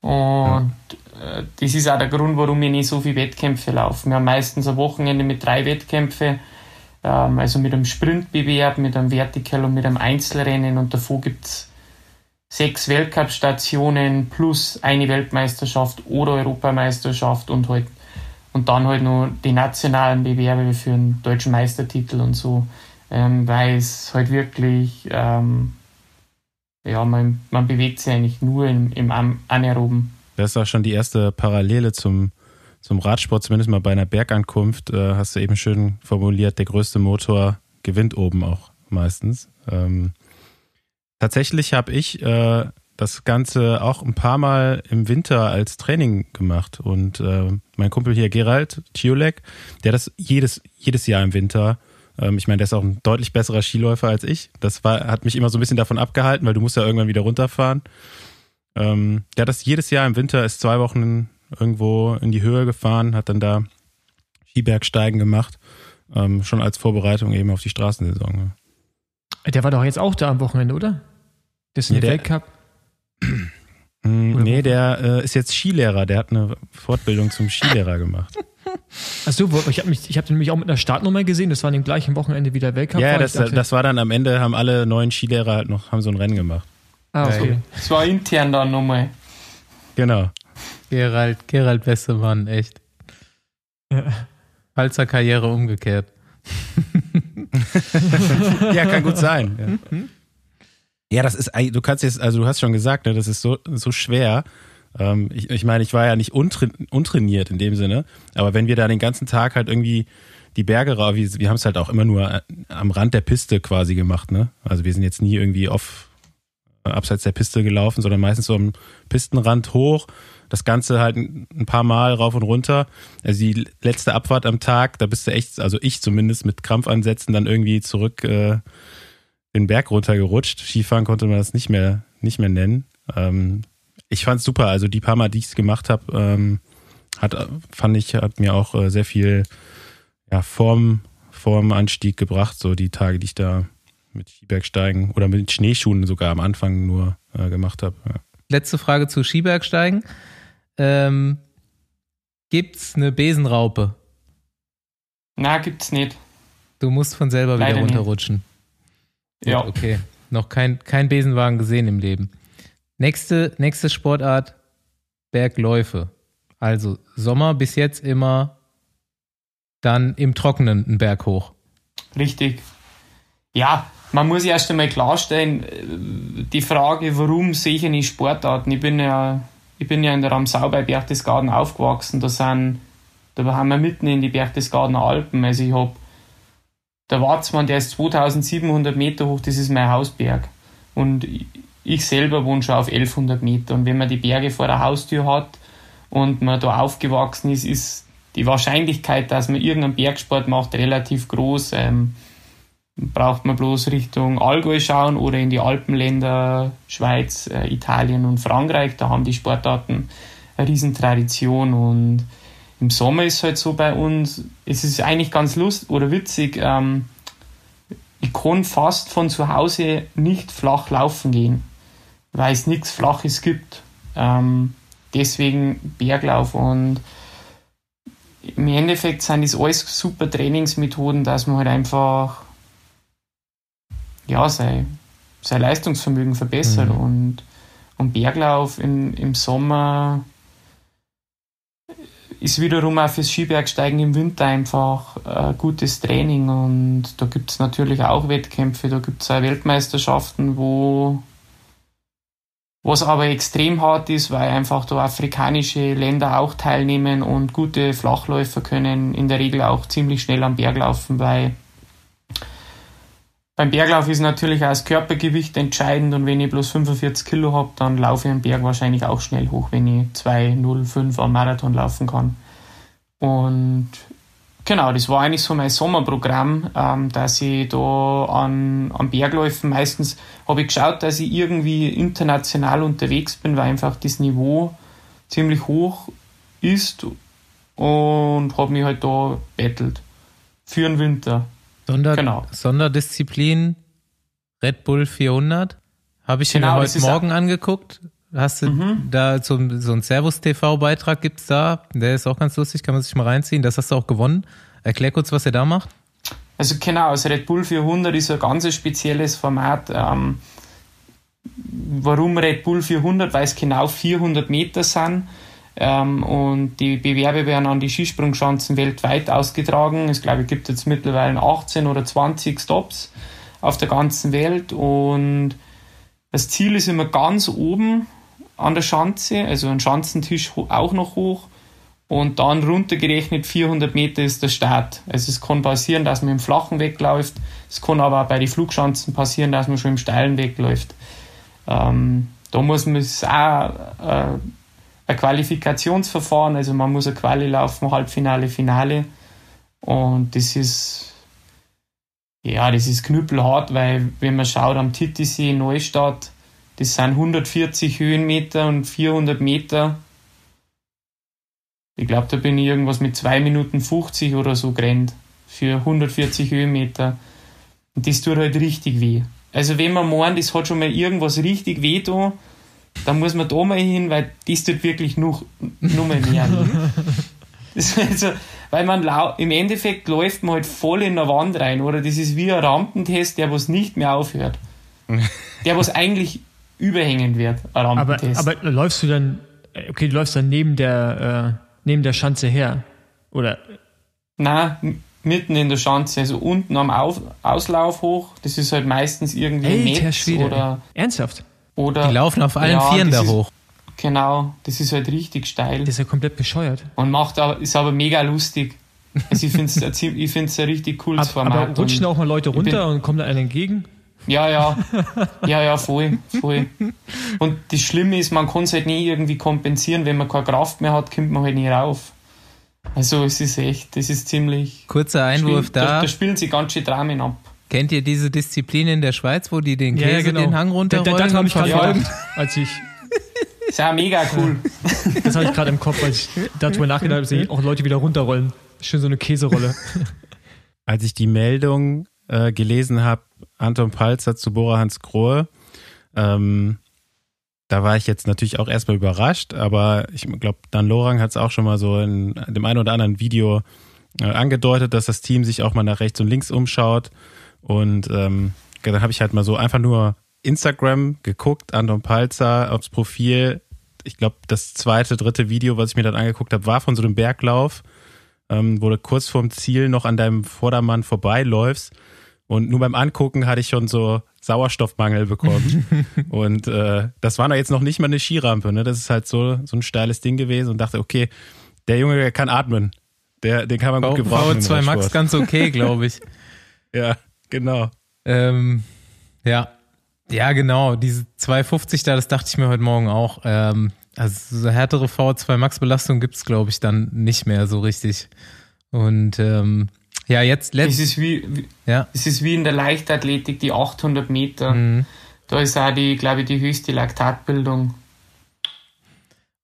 Und ja. äh, das ist auch der Grund, warum wir nicht so viele Wettkämpfe laufen. Wir haben meistens ein Wochenende mit drei Wettkämpfen, ähm, also mit einem Sprintbewerb, mit einem Vertical und mit einem Einzelrennen und davor gibt es sechs Weltcup-Stationen plus eine Weltmeisterschaft oder Europameisterschaft und halt und dann halt noch die nationalen Bewerbe für einen deutschen Meistertitel und so, ähm, weil es halt wirklich, ähm, ja, man, man bewegt sich eigentlich nur im, im Anaeroben. Das ist auch schon die erste Parallele zum, zum Radsport, zumindest mal bei einer Bergankunft, äh, hast du eben schön formuliert, der größte Motor gewinnt oben auch meistens. Ähm, Tatsächlich habe ich äh, das Ganze auch ein paar Mal im Winter als Training gemacht. Und äh, mein Kumpel hier, Gerald Ciolek, der das jedes, jedes Jahr im Winter, ähm, ich meine, der ist auch ein deutlich besserer Skiläufer als ich. Das war, hat mich immer so ein bisschen davon abgehalten, weil du musst ja irgendwann wieder runterfahren. Ähm, der hat das jedes Jahr im Winter, ist zwei Wochen irgendwo in die Höhe gefahren, hat dann da Skibergsteigen gemacht, ähm, schon als Vorbereitung eben auf die Straßensaison. Der war doch jetzt auch da am Wochenende, oder? Das ist Nee, ein der- Weltcup. <clears throat> Nee, der äh, ist jetzt Skilehrer. Der hat eine Fortbildung zum Skilehrer gemacht. <laughs> Achso, ich habe mich, ich habe nämlich auch mit einer Startnummer gesehen. Das war an dem gleichen Wochenende wie der Weltcup. ja, das, dachte- das war dann am Ende, haben alle neuen Skilehrer halt noch, haben so ein Rennen gemacht. ah, okay. Das war intern dann nochmal. Genau. Gerald, Gerald beste Mann, echt. Ja. Pfalzer Karriere umgekehrt. <laughs> Ja, kann gut sein. <laughs> Ja. Ja, das ist, du kannst jetzt, also du hast schon gesagt, ne, das ist so, so schwer. Ähm, ich, ich meine, ich war ja nicht untra untrainiert in dem Sinne, aber wenn wir da den ganzen Tag halt irgendwie die Berge rauf, wir, wir haben es halt auch immer nur äh, am Rand der Piste quasi gemacht, ne? Also wir sind jetzt nie irgendwie off, abseits der Piste gelaufen, sondern meistens so am Pistenrand hoch. Das Ganze halt ein paar Mal rauf und runter. Also die letzte Abfahrt am Tag, da bist du echt, also ich zumindest mit Krampfansätzen dann irgendwie zurück äh, den Berg runtergerutscht. Skifahren konnte man das nicht mehr, nicht mehr nennen. Ähm, ich fand's super. Also die paar Mal, die ich's gemacht habe, ähm, hat, fand ich, hat mir auch äh, sehr viel ja, Form, vorm Anstieg gebracht, so die Tage, die ich da mit Skibergsteigen oder mit Schneeschuhen sogar am Anfang nur äh, gemacht habe. Ja. Letzte Frage zu Skibergsteigen. Ähm, gibt's eine Besenraupe? Na, gibt's nicht. Du musst von selber Leider wieder nicht. Ja. Gut, okay. Noch kein, kein Besenwagen gesehen im Leben. Nächste, nächste Sportart, Bergläufe. Also Sommer bis jetzt immer dann im Trockenen einen Berg hoch. Richtig. Ja, man muss erst einmal klarstellen, äh, die Frage, warum sehe ich eine Sportarten? Ich bin ja, ich bin ja in der Ramsau bei Berchtesgaden aufgewachsen. Da sind, da haben wir mitten in die Berchtesgadener Alpen. Also ich habe, der Watzmann, der ist 2700 Meter hoch, das ist mein Hausberg. Und ich selber wohne schon auf 1100 Meter. Und wenn man die Berge vor der Haustür hat und man da aufgewachsen ist, ist die Wahrscheinlichkeit, dass man irgendeinen Bergsport macht, relativ groß. Ähm, braucht man bloß Richtung Allgäu schauen oder in die Alpenländer, Schweiz, äh, Italien und Frankreich. Da haben die Sportarten eine Riesentradition und im Sommer ist halt so bei uns, es ist eigentlich ganz lustig oder witzig, ähm, ich kann fast von zu Hause nicht flach laufen gehen, weil es nichts Flaches gibt. Ähm, deswegen Berglauf und im Endeffekt sind das alles super Trainingsmethoden, dass man halt einfach ja, sein, sein Leistungsvermögen verbessert Mhm. und, und Berglauf im, im Sommer ist wiederum auch fürs Skibergsteigen im Winter einfach äh, gutes Training und da gibt es natürlich auch Wettkämpfe, da gibt es auch Weltmeisterschaften, wo was aber extrem hart ist, weil einfach da afrikanische Länder auch teilnehmen und gute Flachläufer können in der Regel auch ziemlich schnell am Berg laufen, weil beim Berglauf ist natürlich auch das Körpergewicht entscheidend und wenn ich bloß 45 Kilo habe, dann laufe ich am Berg wahrscheinlich auch schnell hoch, wenn ich 2,05 am Marathon laufen kann. Und genau, das war eigentlich so mein Sommerprogramm, ähm, dass ich da an, an Bergläufen meistens habe ich geschaut, dass ich irgendwie international unterwegs bin, weil einfach das Niveau ziemlich hoch ist und habe mich halt da bettelt für den Winter. Sonder, Genau. Sonderdisziplin Red Bull 400. Habe ich Genau, mir heute Mhm. Morgen angeguckt. Hast du da so, so einen Servus-TV-Beitrag gibt's da? Der ist auch ganz lustig, kann man sich mal reinziehen. Das hast du auch gewonnen. Erklär kurz, was ihr da macht. Also genau, das Red Bull 400 ist ein ganz spezielles Format. Ähm, warum Red Bull 400? Weil es genau 400 Meter sind. Ähm, und die Bewerbe werden an die Skisprungschanzen weltweit ausgetragen. Es glaube ich gibt jetzt mittlerweile 18 oder 20 Stops auf der ganzen Welt. Und das Ziel ist immer ganz oben an der Schanze, also ein Schanzentisch auch noch hoch. Und dann runtergerechnet 400 Meter ist der Start. Also es kann passieren, dass man im Flachen wegläuft. Es kann aber auch bei den Flugschanzen passieren, dass man schon im Steilen wegläuft. Ähm, da muss man es auch äh, ein Qualifikationsverfahren, also man muss eine Quali laufen, Halbfinale, Finale. Und das ist ja, das ist knüppelhart, weil wenn man schaut am Titisee Neustadt, das sind 140 Höhenmeter und 400 Meter. Ich glaube, da bin ich irgendwas mit 2 Minuten 50 oder so gerannt für 140 Höhenmeter. Und das tut halt richtig weh. Also wenn man meint, das hat schon mal irgendwas richtig weh da, dann muss man da mal hin, weil das tut wirklich noch, noch mal mehr <laughs> also, weil man im Endeffekt läuft man halt voll in eine Wand rein, oder? Das ist wie ein Rampentest, der was nicht mehr aufhört. <laughs> Der was eigentlich überhängen wird, ein Aber, Rampentest. aber läufst du dann, okay, du läufst dann neben der, äh, neben der Schanze her. Oder, Nein, m- mitten in der Schanze, also unten am Auf Auslauf hoch. Das ist halt meistens irgendwie ein Schwede. oder, Ernsthaft? Oder. Die laufen auf allen Ja, Vieren da ist- hoch. Genau, das ist halt richtig steil. Das ist ja komplett bescheuert. Und macht aber, ist aber mega lustig. Also ich finde es ich find's ein richtig cooles Aber, Format. aber rutschen auch mal Leute ich bin- runter und kommen da einen entgegen? Ja, ja. <laughs> Ja, ja, voll, voll. Und das Schlimme ist, man kann es halt nie irgendwie kompensieren. Wenn man keine Kraft mehr hat, kommt man halt nie rauf. Also es ist echt, das ist ziemlich. Kurzer Einwurf da. Da, da spielen sie ganz schön Dramen ab. Kennt ihr diese Disziplin in der Schweiz, wo die den Käse ja, genau. den Hang runterrollen? Das habe ich gerade gedacht, als ich, Ist ja mega cool. <laughs> das habe ich gerade im Kopf, als ich darüber nachgedacht habe, dass ich auch Leute wieder runterrollen. Schön so eine Käserolle. <laughs> Als ich die Meldung äh, gelesen habe, Anton Palzer zu Bora Hans Grohe, ähm, da war ich jetzt natürlich auch erstmal überrascht, aber ich glaube, Dan Lorang hat es auch schon mal so in dem einen oder anderen Video äh, angedeutet, dass das Team sich auch mal nach rechts und links umschaut. Und ähm, dann habe ich halt mal so einfach nur Instagram geguckt, Anton Palzer aufs Profil. Ich glaube, das zweite, dritte Video, was ich mir dann angeguckt habe, war von so einem Berglauf, ähm, wo du kurz vorm Ziel noch an deinem Vordermann vorbeiläufst. Und nur beim Angucken hatte ich schon so Sauerstoffmangel bekommen. <laughs> und äh, das war doch jetzt noch nicht mal eine Skirampe. Ne? Das ist halt so, so ein steiles Ding gewesen und dachte, okay, der Junge, der kann atmen. Der, den kann man gut gebrauchen. im VO2 Max ganz okay, glaube ich. <laughs> Ja, genau. ähm, ja. Ja, genau. Diese 250 da, das dachte ich mir heute Morgen auch. Ähm, also so härtere VO2 Max Belastung gibt's glaube ich, dann nicht mehr so richtig. Und ähm, ja, jetzt Es letzt, ist wie, wie, ja. es ist wie in der Leichtathletik, die 800 Meter. Mhm. Da ist auch die, glaube ich, die höchste Laktatbildung.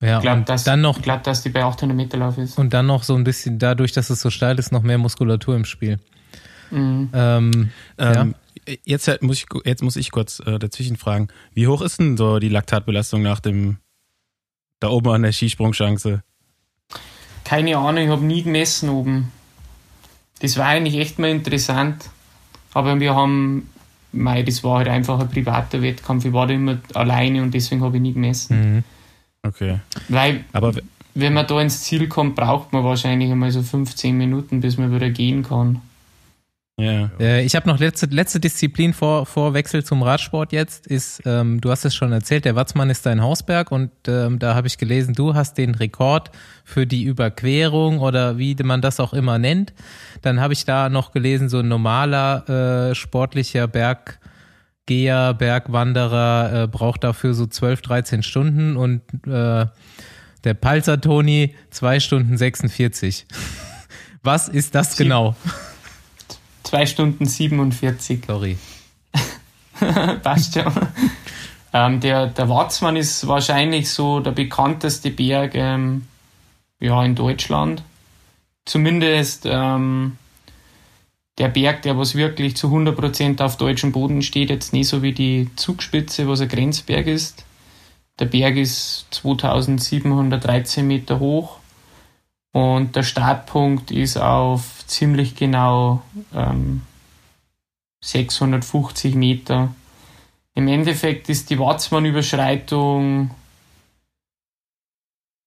Ja, Ich glaube, und dass, dann noch ich glaub, dass die bei 800 Meter Lauf ist. und dann noch so ein bisschen dadurch, dass es so steil ist, noch mehr Muskulatur im Spiel. Mhm. Ähm, Ähm, jetzt, halt muss ich, jetzt muss ich kurz äh, dazwischen fragen. Wie hoch ist denn so die Laktatbelastung nach dem, da oben an der Skisprungschance? Keine Ahnung, ich habe nie gemessen oben. Das war eigentlich echt mal interessant. Aber wir haben, mei, das war halt einfach ein privater Wettkampf. Ich war da immer alleine und deswegen habe ich nie gemessen. mhm. Okay. Weil, Aber wenn man da ins Ziel kommt, braucht man wahrscheinlich einmal so 15 Minuten, bis man wieder gehen kann. Ja. Äh, ich habe noch letzte, letzte Disziplin vor, vor Wechsel zum Radsport jetzt, ist, ähm, du hast es schon erzählt, der Watzmann ist dein Hausberg und ähm, da habe ich gelesen, du hast den Rekord für die Überquerung oder wie man das auch immer nennt. Dann habe ich da noch gelesen, so ein normaler äh, sportlicher Berggeher, Bergwanderer äh, braucht dafür so 12, 13 Stunden und äh, der Palzer Toni 2 Stunden 46. <laughs> Was ist das Sie- genau? 2 Stunden 47. Sorry. <laughs> Passt schon. ähm, der, der Watzmann ist wahrscheinlich so der bekannteste Berg ähm, ja, in Deutschland. Zumindest ähm, der Berg, der was wirklich zu 100% auf deutschem Boden steht, jetzt nicht so wie die Zugspitze, was ein Grenzberg ist. Der Berg ist 2713 Meter hoch und der Startpunkt ist auf ziemlich genau ähm, 650 Meter. Im Endeffekt ist die Watzmann-Überschreitung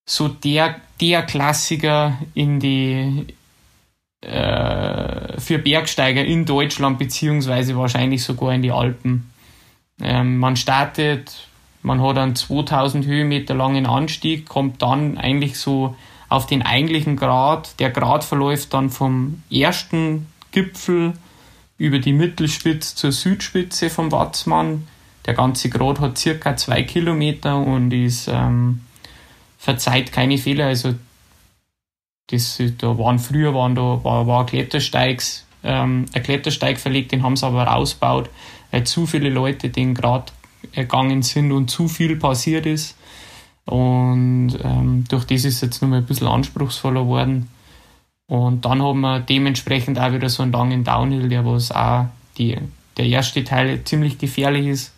so der, der Klassiker in die äh, für Bergsteiger in Deutschland beziehungsweise wahrscheinlich sogar in die Alpen. Ähm, man startet, man hat einen 2000 Höhenmeter langen Anstieg, kommt dann eigentlich so auf den eigentlichen Grad. Der Grad verläuft dann vom ersten Gipfel über die Mittelspitze zur Südspitze vom Watzmann. Der ganze Grad hat circa zwei Kilometer und ist ähm, verzeiht keine Fehler. Also das, da waren früher waren da war, war Klettersteigs, ähm, ein Klettersteig verlegt, den haben sie aber rausgebaut, weil zu viele Leute den Grad ergangen sind und zu viel passiert ist. Und ähm, durch das ist es jetzt nochmal ein bisschen anspruchsvoller geworden. Und dann haben wir dementsprechend auch wieder so einen langen Downhill, der was auch die, der erste Teil ziemlich gefährlich ist.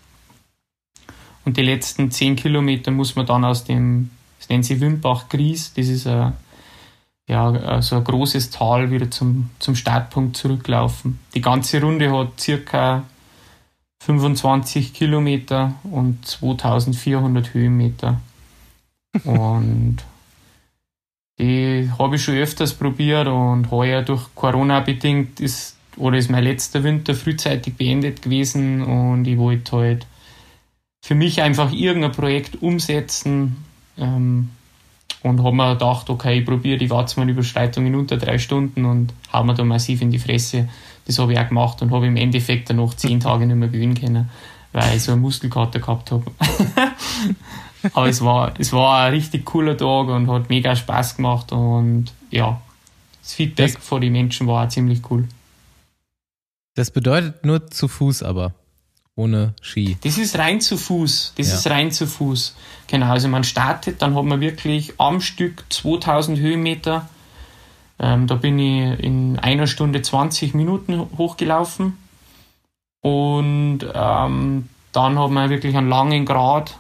Und die letzten 10 Kilometer muss man dann aus dem, das nennt sich Wimbach-Gries, das ist ein, ja, so ein großes Tal wieder zum, zum Startpunkt zurücklaufen. Die ganze Runde hat circa 25 Kilometer und 2400 Höhenmeter. Und die habe ich schon öfters probiert und heuer durch Corona bedingt ist oder ist mein letzter Winter frühzeitig beendet gewesen und ich wollte halt für mich einfach irgendein Projekt umsetzen, ähm, und habe mir gedacht, okay, ich probiere die Watzmann-Überschreitung in unter drei Stunden und hau mir da massiv in die Fresse. Das habe ich auch gemacht und habe im Endeffekt dann noch zehn Tage nicht mehr gewinnen können, weil ich so eine Muskelkater gehabt habe. <laughs> Aber es war, es war ein richtig cooler Tag und hat mega Spaß gemacht und ja, das Feedback das, von den Menschen war auch ziemlich cool. Das bedeutet nur zu Fuß aber, ohne Ski. Das ist rein zu Fuß, das ja. ist rein zu Fuß. Genau, also man startet, dann hat man wirklich am Stück 2000 Höhenmeter. Ähm, da bin ich in einer Stunde 20 Minuten hochgelaufen und ähm, dann hat man wirklich einen langen Grad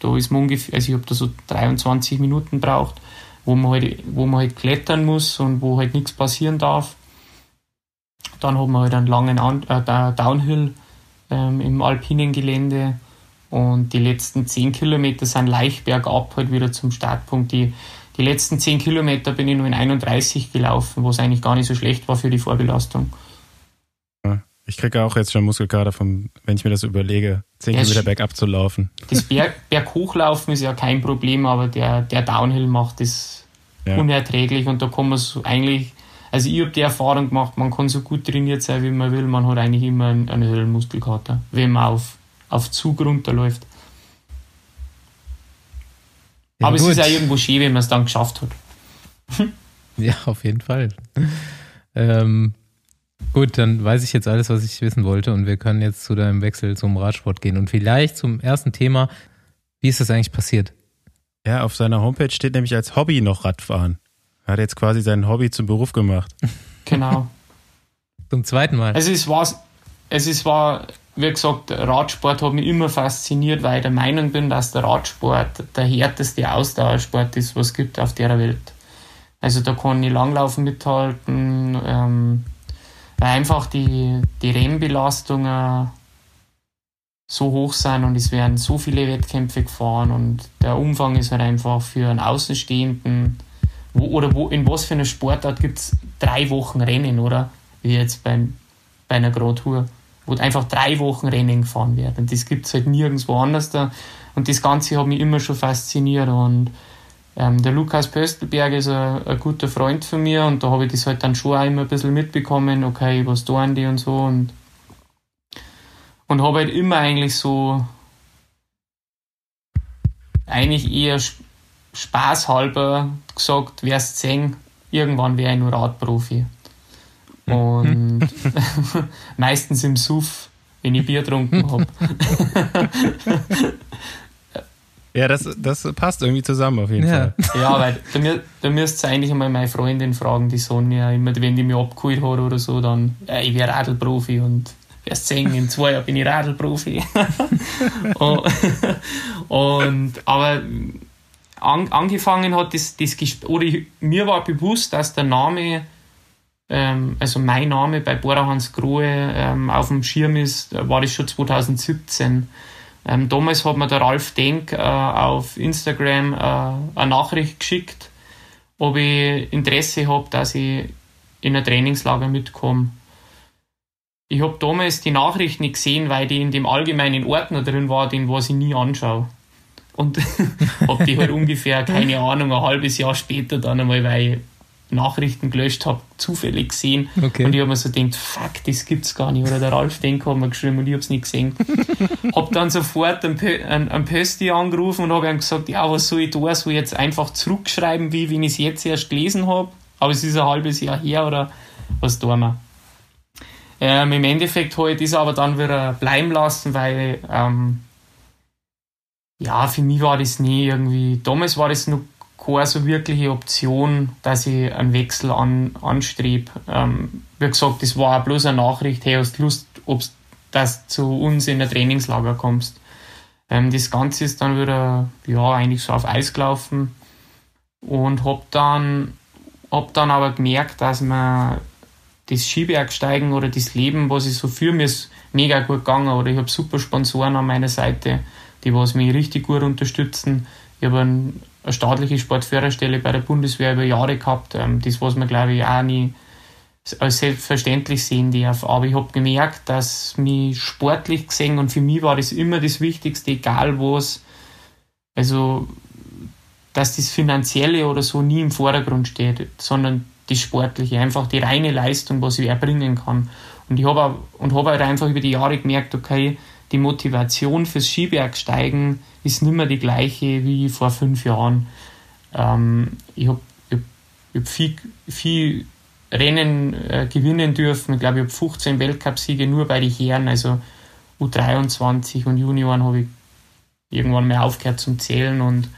da ist man ungefähr, also ich habe da so 23 Minuten braucht, wo man halt, wo man halt klettern muss und wo halt nichts passieren darf. Dann hat man halt einen langen An äh, Downhill ähm, im alpinen Gelände und die letzten 10 Kilometer sind leicht bergab halt wieder zum Startpunkt. Die, die letzten 10 Kilometer bin ich nur in 31 gelaufen, was eigentlich gar nicht so schlecht war für die Vorbelastung. Ich kriege auch jetzt schon Muskelkater, vom, wenn ich mir das überlege, 10 ja, Kilometer bergab zu laufen. Das Berg, <laughs> Berghochlaufen ist ja kein Problem, aber der, der Downhill macht das ja. unerträglich und da kann man so eigentlich, also ich habe die Erfahrung gemacht, man kann so gut trainiert sein, wie man will, man hat eigentlich immer eine Höhlenmuskelkater, wenn man auf, auf Zug runterläuft. Ja, aber gut. es ist auch irgendwo schön, wenn man es dann geschafft hat. <laughs> ja, auf jeden Fall. Ähm, Gut, dann weiß ich jetzt alles, was ich wissen wollte und wir können jetzt zu deinem Wechsel zum Radsport gehen und vielleicht zum ersten Thema. Wie ist das eigentlich passiert? Ja, auf seiner Homepage steht nämlich als Hobby noch Radfahren. Er hat jetzt quasi sein Hobby zum Beruf gemacht. <laughs> Genau. zum zweiten Mal. Also es war, es ist, war, wie gesagt, Radsport hat mich immer fasziniert, weil ich der Meinung bin, dass der Radsport der härteste Ausdauersport ist, was es gibt auf der Welt. Also da kann ich Langlaufen mithalten, ähm, weil einfach die, die Rennbelastungen so hoch sind und es werden so viele Wettkämpfe gefahren und der Umfang ist halt einfach für einen Außenstehenden wo, oder wo, in was für einer Sportart gibt es drei Wochen Rennen, oder? Wie jetzt beim, bei einer Grand Tour, wo einfach drei Wochen Rennen gefahren werden. Und das gibt es halt nirgendwo anders da. Und das Ganze hat mich immer schon fasziniert und ähm, der Lukas Pöstelberg ist ein, ein, guter Freund von mir und da habe ich das halt dann schon auch immer ein bisschen mitbekommen, okay, was tun die und so und, und habe halt immer eigentlich so eigentlich eher spaßhalber gesagt, wärst sehen, irgendwann wäre ich nur Radprofi. Und <laughs> <laughs> meistens im Suff, wenn ich Bier getrunken habe. <laughs> Ja, das, das passt irgendwie zusammen auf jeden ja. Fall. Ja, weil da, da müsst ihr eigentlich einmal meine Freundin fragen, die Sonja, immer wenn die mich abgeholt hat oder so, dann, ja, ich wäre Radlprofi und erst sehen, in zwei Jahren bin ich Radlprofi. und, <laughs> und, aber an, angefangen hat das, das Gespräch, oder ich, mir war bewusst, dass der Name, ähm, also mein Name bei Bora Hans Grohe ähm, auf dem Schirm ist, war das schon 2017 ähm, damals hat mir der Ralf Denk äh, auf Instagram äh, eine Nachricht geschickt, ob ich Interesse habe, dass ich in ein Trainingslager mitkomme. Ich habe damals die Nachricht nicht gesehen, weil die in dem allgemeinen Ordner drin war, den was ich nie anschaue. Und <laughs> habe die halt ungefähr, keine Ahnung, ein halbes Jahr später dann einmal, weil ich Nachrichten gelöscht habe, zufällig gesehen. Okay. Und ich habe mir so gedacht, fuck, das gibt's gar nicht. Oder der Ralf Denk hat mir geschrieben und ich habe es nicht gesehen. <laughs> habe dann sofort einen, einen, einen Pösti angerufen und habe ihm gesagt, ja, was soll ich da? Soll ich jetzt einfach zurückschreiben, wie wenn ich es jetzt erst gelesen habe? Aber es ist ein halbes Jahr her oder was tun wir? Ähm, Im Endeffekt habe ich das aber dann wieder bleiben lassen, weil ähm, ja, für mich war das nie irgendwie, damals war das noch keine so wirkliche Option, dass ich einen Wechsel an, anstrebe. Ähm, wie gesagt, das war auch bloß eine Nachricht, hey, hast du Lust, ob du zu uns in ein Trainingslager kommst. Ähm, das Ganze ist dann wieder, ja, eigentlich so auf Eis gelaufen und hab dann, hab dann aber gemerkt, dass man das Skibergsteigen oder das Leben, was ich so für mir ist mega gut gegangen oder ich habe super Sponsoren an meiner Seite, die was mich richtig gut unterstützen. Ich habe einen eine staatliche Sportförderstelle bei der Bundeswehr über Jahre gehabt. Ähm, das, was man, glaube ich, auch nie als selbstverständlich sehen darf. Aber ich habe gemerkt, dass mich sportlich gesehen und für mich war das immer das Wichtigste, egal was. Also dass das Finanzielle oder so nie im Vordergrund steht, sondern das Sportliche, einfach die reine Leistung, was ich erbringen kann. Und ich habe und hab halt einfach über die Jahre gemerkt, okay, die Motivation fürs Skibergsteigen ist nicht mehr die gleiche wie vor fünf Jahren. Ähm, ich habe hab, hab viel, viel Rennen äh, gewinnen dürfen. Ich glaube, ich habe 15 Weltcupsiege nur bei den Herren, also U23 und Junioren habe ich irgendwann mal aufgehört zum Zählen und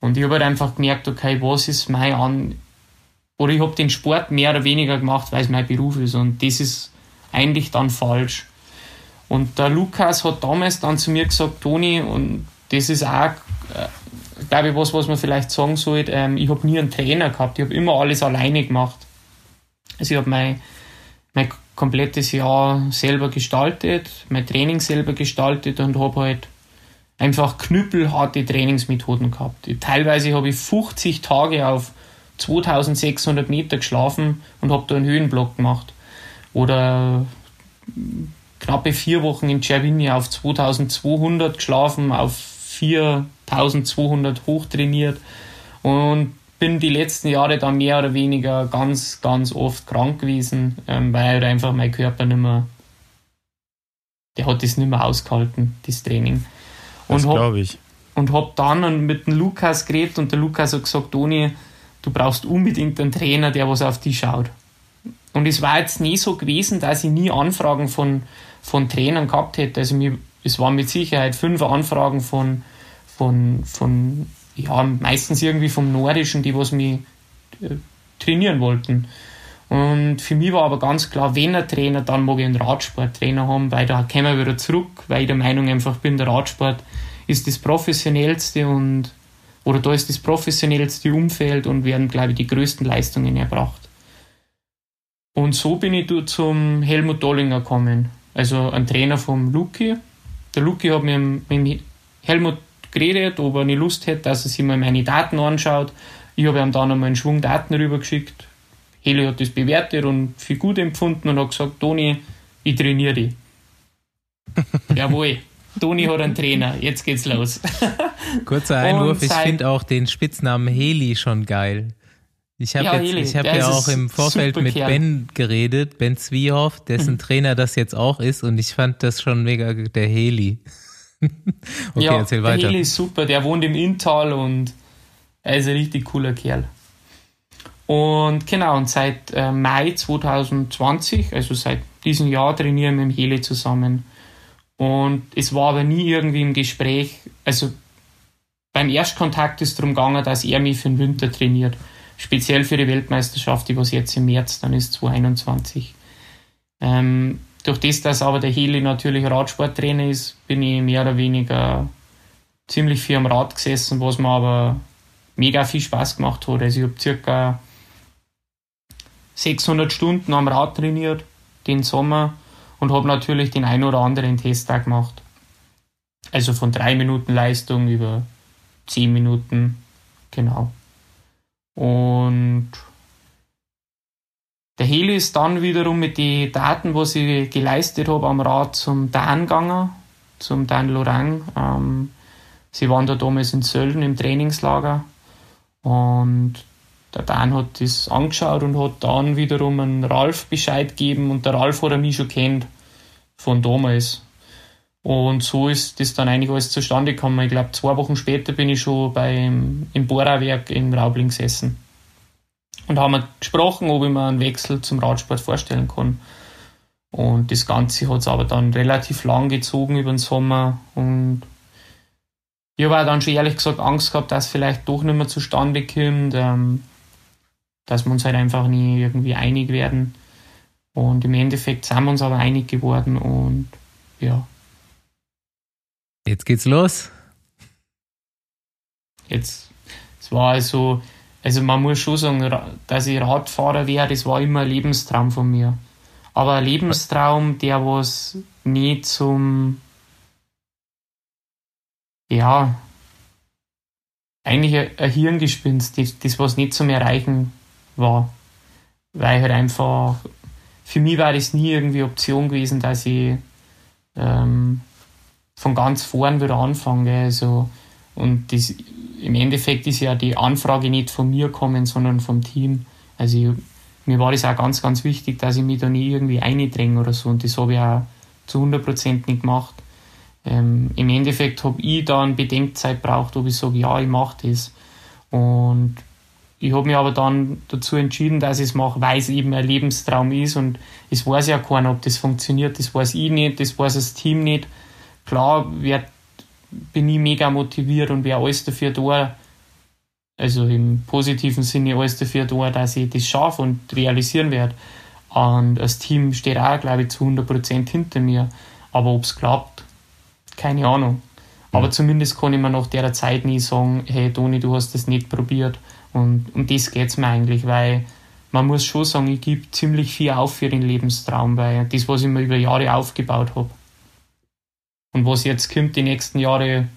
und ich habe halt einfach gemerkt, okay, was ist mein An... Oder ich habe den Sport mehr oder weniger gemacht, weil es mein Beruf ist. Und das ist eigentlich dann falsch. Und der Lukas hat damals dann zu mir gesagt, Toni, und das ist auch, äh, glaube ich, was, was man vielleicht sagen sollte, ähm, ich habe nie einen Trainer gehabt, ich habe immer alles alleine gemacht. Also ich habe mein, mein komplettes Jahr selber gestaltet, mein Training selber gestaltet und habe halt einfach knüppelharte Trainingsmethoden gehabt. Teilweise habe ich 50 Tage auf 2600 Meter geschlafen und habe da einen Höhenblock gemacht. Oder knappe vier Wochen in Cervinia auf 2200 geschlafen, auf 4200 hochtrainiert und bin die letzten Jahre dann mehr oder weniger ganz, ganz oft krank gewesen, ähm, weil halt einfach mein Körper nicht mehr, der hat das nicht mehr ausgehalten, das Training. Und das glaube ich. Und habe dann mit dem Lukas geredet und der Lukas hat gesagt, Toni, du brauchst unbedingt einen Trainer, der was auf dich schaut. Und es war jetzt nie so gewesen, dass ich nie Anfragen von, von Trainern gehabt hätte. Also mir, es waren mit Sicherheit fünf Anfragen von, von, von ja, meistens irgendwie vom Nordischen, die was mich äh, trainieren wollten. Und für mich war aber ganz klar, wenn ein Trainer, dann mag ich einen Radsporttrainer haben, weil da kommen wir wieder zurück, weil ich der Meinung einfach bin, der Radsport ist das professionellste und oder da ist das professionellste Umfeld und werden, glaube ich, die größten Leistungen erbracht. Und so bin ich zum Helmut Dollinger gekommen, also ein Trainer vom Luki. Der Luki hat mir mit Helmut geredet, ob er nicht Lust hätte, dass er sich mal meine Daten anschaut. Ich habe ihm dann einmal einen Schwung Daten rübergeschickt Heli hat das bewertet und für gut empfunden und hat gesagt, Toni, ich trainiere dich. <laughs> Jawohl. Toni hat einen Trainer, jetzt geht's los. Kurzer <laughs> Einwurf, ich finde auch den Spitznamen Heli schon geil. Ich habe ja, jetzt, ich hab ja auch im Vorfeld mit Kerl. Ben geredet, Ben Zwiehoff, dessen mhm. Trainer das jetzt auch ist und ich fand das schon mega, der Heli. <laughs> okay, ja, erzähl weiter. Der Heli ist super, der wohnt im Inntal und er ist ein richtig cooler Kerl. Und genau, und seit äh, Mai 2020, also seit diesem Jahr, trainieren wir mit dem Heli zusammen. Und es war aber nie irgendwie im Gespräch, also beim Erstkontakt ist es darum gegangen, dass er mich für den Winter trainiert. Speziell für die Weltmeisterschaft, die was jetzt im März dann ist, 2021. Ähm, durch das, dass aber der Heli natürlich Radsporttrainer ist, bin ich mehr oder weniger ziemlich viel am Rad gesessen, was mir aber mega viel Spaß gemacht hat. Also ich habe circa 600 Stunden am Rad trainiert, den Sommer, und habe natürlich den ein oder anderen Testtag gemacht. Also von drei Minuten Leistung über zehn Minuten, genau. Und der Heli ist dann wiederum mit den Daten, was ich geleistet habe am Rad zum Dan gegangen, zum Dan Lorang. Ähm, sie waren da damals in Sölden im Trainingslager und der Dan hat das angeschaut und hat dann wiederum einen Ralf Bescheid gegeben und der Ralf hat er mich schon kennt von damals. Und so ist das dann eigentlich alles zustande gekommen. Ich glaube, zwei Wochen später bin ich schon beim, im Bohrerwerk in Raubling gesessen. Und haben gesprochen, ob ich mir einen Wechsel zum Radsport vorstellen kann. Und das Ganze hat es aber dann relativ lang gezogen über den Sommer. Und ich habe dann schon ehrlich gesagt Angst gehabt, dass es vielleicht doch nicht mehr zustande kommt. Ähm, dass wir uns halt einfach nie irgendwie einig werden. Und im Endeffekt sind wir uns aber einig geworden und ja. Jetzt geht's los. Jetzt, es war also, also man muss schon sagen, dass ich Radfahrer wäre, das war immer ein Lebenstraum von mir. Aber ein Lebenstraum, der was nie zum, ja, eigentlich ein Hirngespinst, das, das was nicht zum Erreichen war. Weil halt einfach, für mich war das nie irgendwie Option gewesen, dass ich ähm, von ganz vorn wieder anfange. Also, und das, im Endeffekt ist ja die Anfrage nicht von mir kommen, sondern vom Team. Also ich, mir war das auch ganz, ganz wichtig, dass ich mich da nie irgendwie eindränge oder so und das habe ich auch zu 100% nicht gemacht. Ähm, Im Endeffekt habe ich dann Bedenkzeit braucht, ob ich sage, ja, ich mache das. Und ich habe mich aber dann dazu entschieden, dass ich es mache, weil es eben ein Lebenstraum ist und es weiß ja keiner, ob das funktioniert. Das weiß ich nicht, das weiß das Team nicht. Klar werd, bin ich mega motiviert und wäre alles dafür da, also im positiven Sinne alles dafür da, dass ich das schaffe und realisieren werde. Und das Team steht auch, glaube ich, zu 100% hinter mir. Aber ob es klappt, keine Ahnung. Aber mhm. zumindest kann ich mir nach der Zeit nie sagen, hey Toni, du hast das nicht probiert. Und um das geht es mir eigentlich, weil man muss schon sagen, ich gebe ziemlich viel auf für den Lebenstraum, weil das, was ich mir über Jahre aufgebaut habe. Und was jetzt kommt die nächsten Jahre,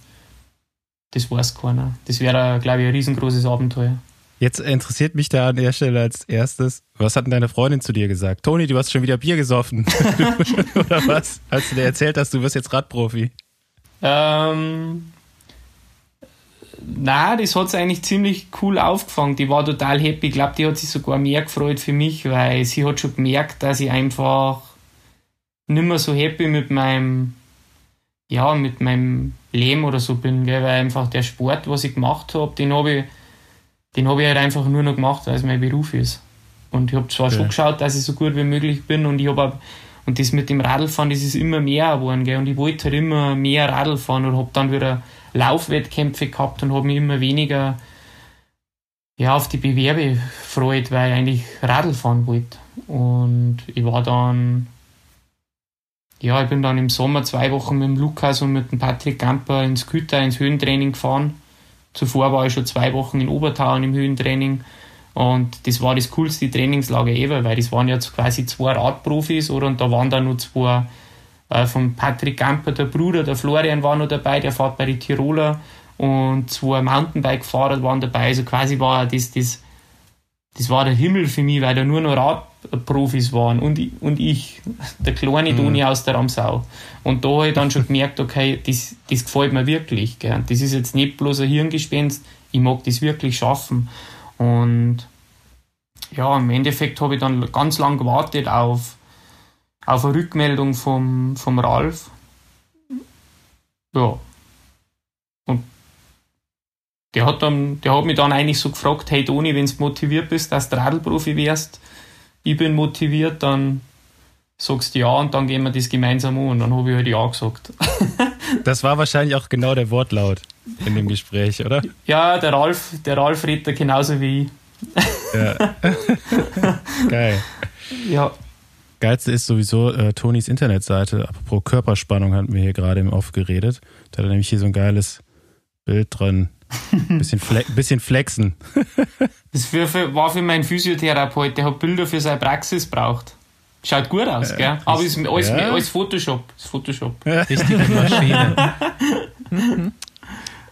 das weiß keiner. Das wäre, glaube ich, ein riesengroßes Abenteuer. Jetzt interessiert mich da an der Stelle als erstes, was hat denn deine Freundin zu dir gesagt? Toni, du hast schon wieder Bier gesoffen. <laughs> Oder was? Als du dir erzählt hast, du wirst jetzt Radprofi. Ähm, na, das hat sie eigentlich ziemlich cool aufgefangen. Die war total happy. Ich glaube, die hat sich sogar mehr gefreut für mich, weil sie hat schon gemerkt, dass ich einfach nicht mehr so happy mit meinem, ja, mit meinem Leben oder so bin, weil einfach der Sport, was ich gemacht habe, den habe ich den habe ich halt einfach nur noch gemacht, weil es mein Beruf ist. Und ich habe zwar ja. schon geschaut, dass ich so gut wie möglich bin und ich habe und das mit dem Radlfahren, das ist immer mehr geworden, gell? und ich wollte halt immer mehr Radl fahren und habe dann wieder Laufwettkämpfe gehabt und habe mich immer weniger ja, auf die Bewerbe gefreut, weil ich eigentlich Radl fahren wollte. Und ich war dann, ja, ich bin dann im Sommer zwei Wochen mit dem Lukas und mit dem Patrick Gamper ins Güter, ins Höhentraining gefahren. Zuvor war ich schon zwei Wochen in Obertauern im Höhentraining. Und das war das coolste Trainingslager ever, weil das waren jetzt quasi zwei Radprofis oder? Und da waren dann nur zwei äh, von Patrick Gamper, der Bruder, der Florian war noch dabei, der fährt bei den Tiroler. Und zwei Mountainbike-Fahrer waren dabei. Also quasi war das, das, das war der Himmel für mich, weil da nur noch Rad Profis waren und, und ich, der kleine Toni mhm. aus der Ramsau. Und da habe ich dann schon <laughs> gemerkt, okay, das, das gefällt mir wirklich. Gell. Das ist jetzt nicht bloß ein Hirngespenst, ich mag das wirklich schaffen. Und ja, im Endeffekt habe ich dann ganz lang gewartet auf, auf eine Rückmeldung vom, vom Ralf. Ja. Und der hat, dann, der hat mich dann eigentlich so gefragt, hey Toni, wenn du motiviert bist, dass du Radlprofi wärst, ich bin motiviert, dann sagst du ja und dann gehen wir das gemeinsam an. Und dann habe ich halt ja gesagt. <laughs> das war wahrscheinlich auch genau der Wortlaut in dem Gespräch, oder? Ja, der Ralf, der Ralf redet da genauso wie ich. Ja. <laughs> Geil. Ja. Geilste ist sowieso äh, Tonis Internetseite. Apropos Körperspannung hatten wir hier gerade im Aufgeredet. Da hat er nämlich hier so ein geiles Bild drin. <laughs> Bisschen, fle bisschen flexen. das für, für, war für meinen Physiotherapeut, der hat Bilder für seine Praxis braucht. Schaut gut aus, gell? Aber ist alles, ja. alles Photoshop. Ist Photoshop. Richtige Maschine. <laughs>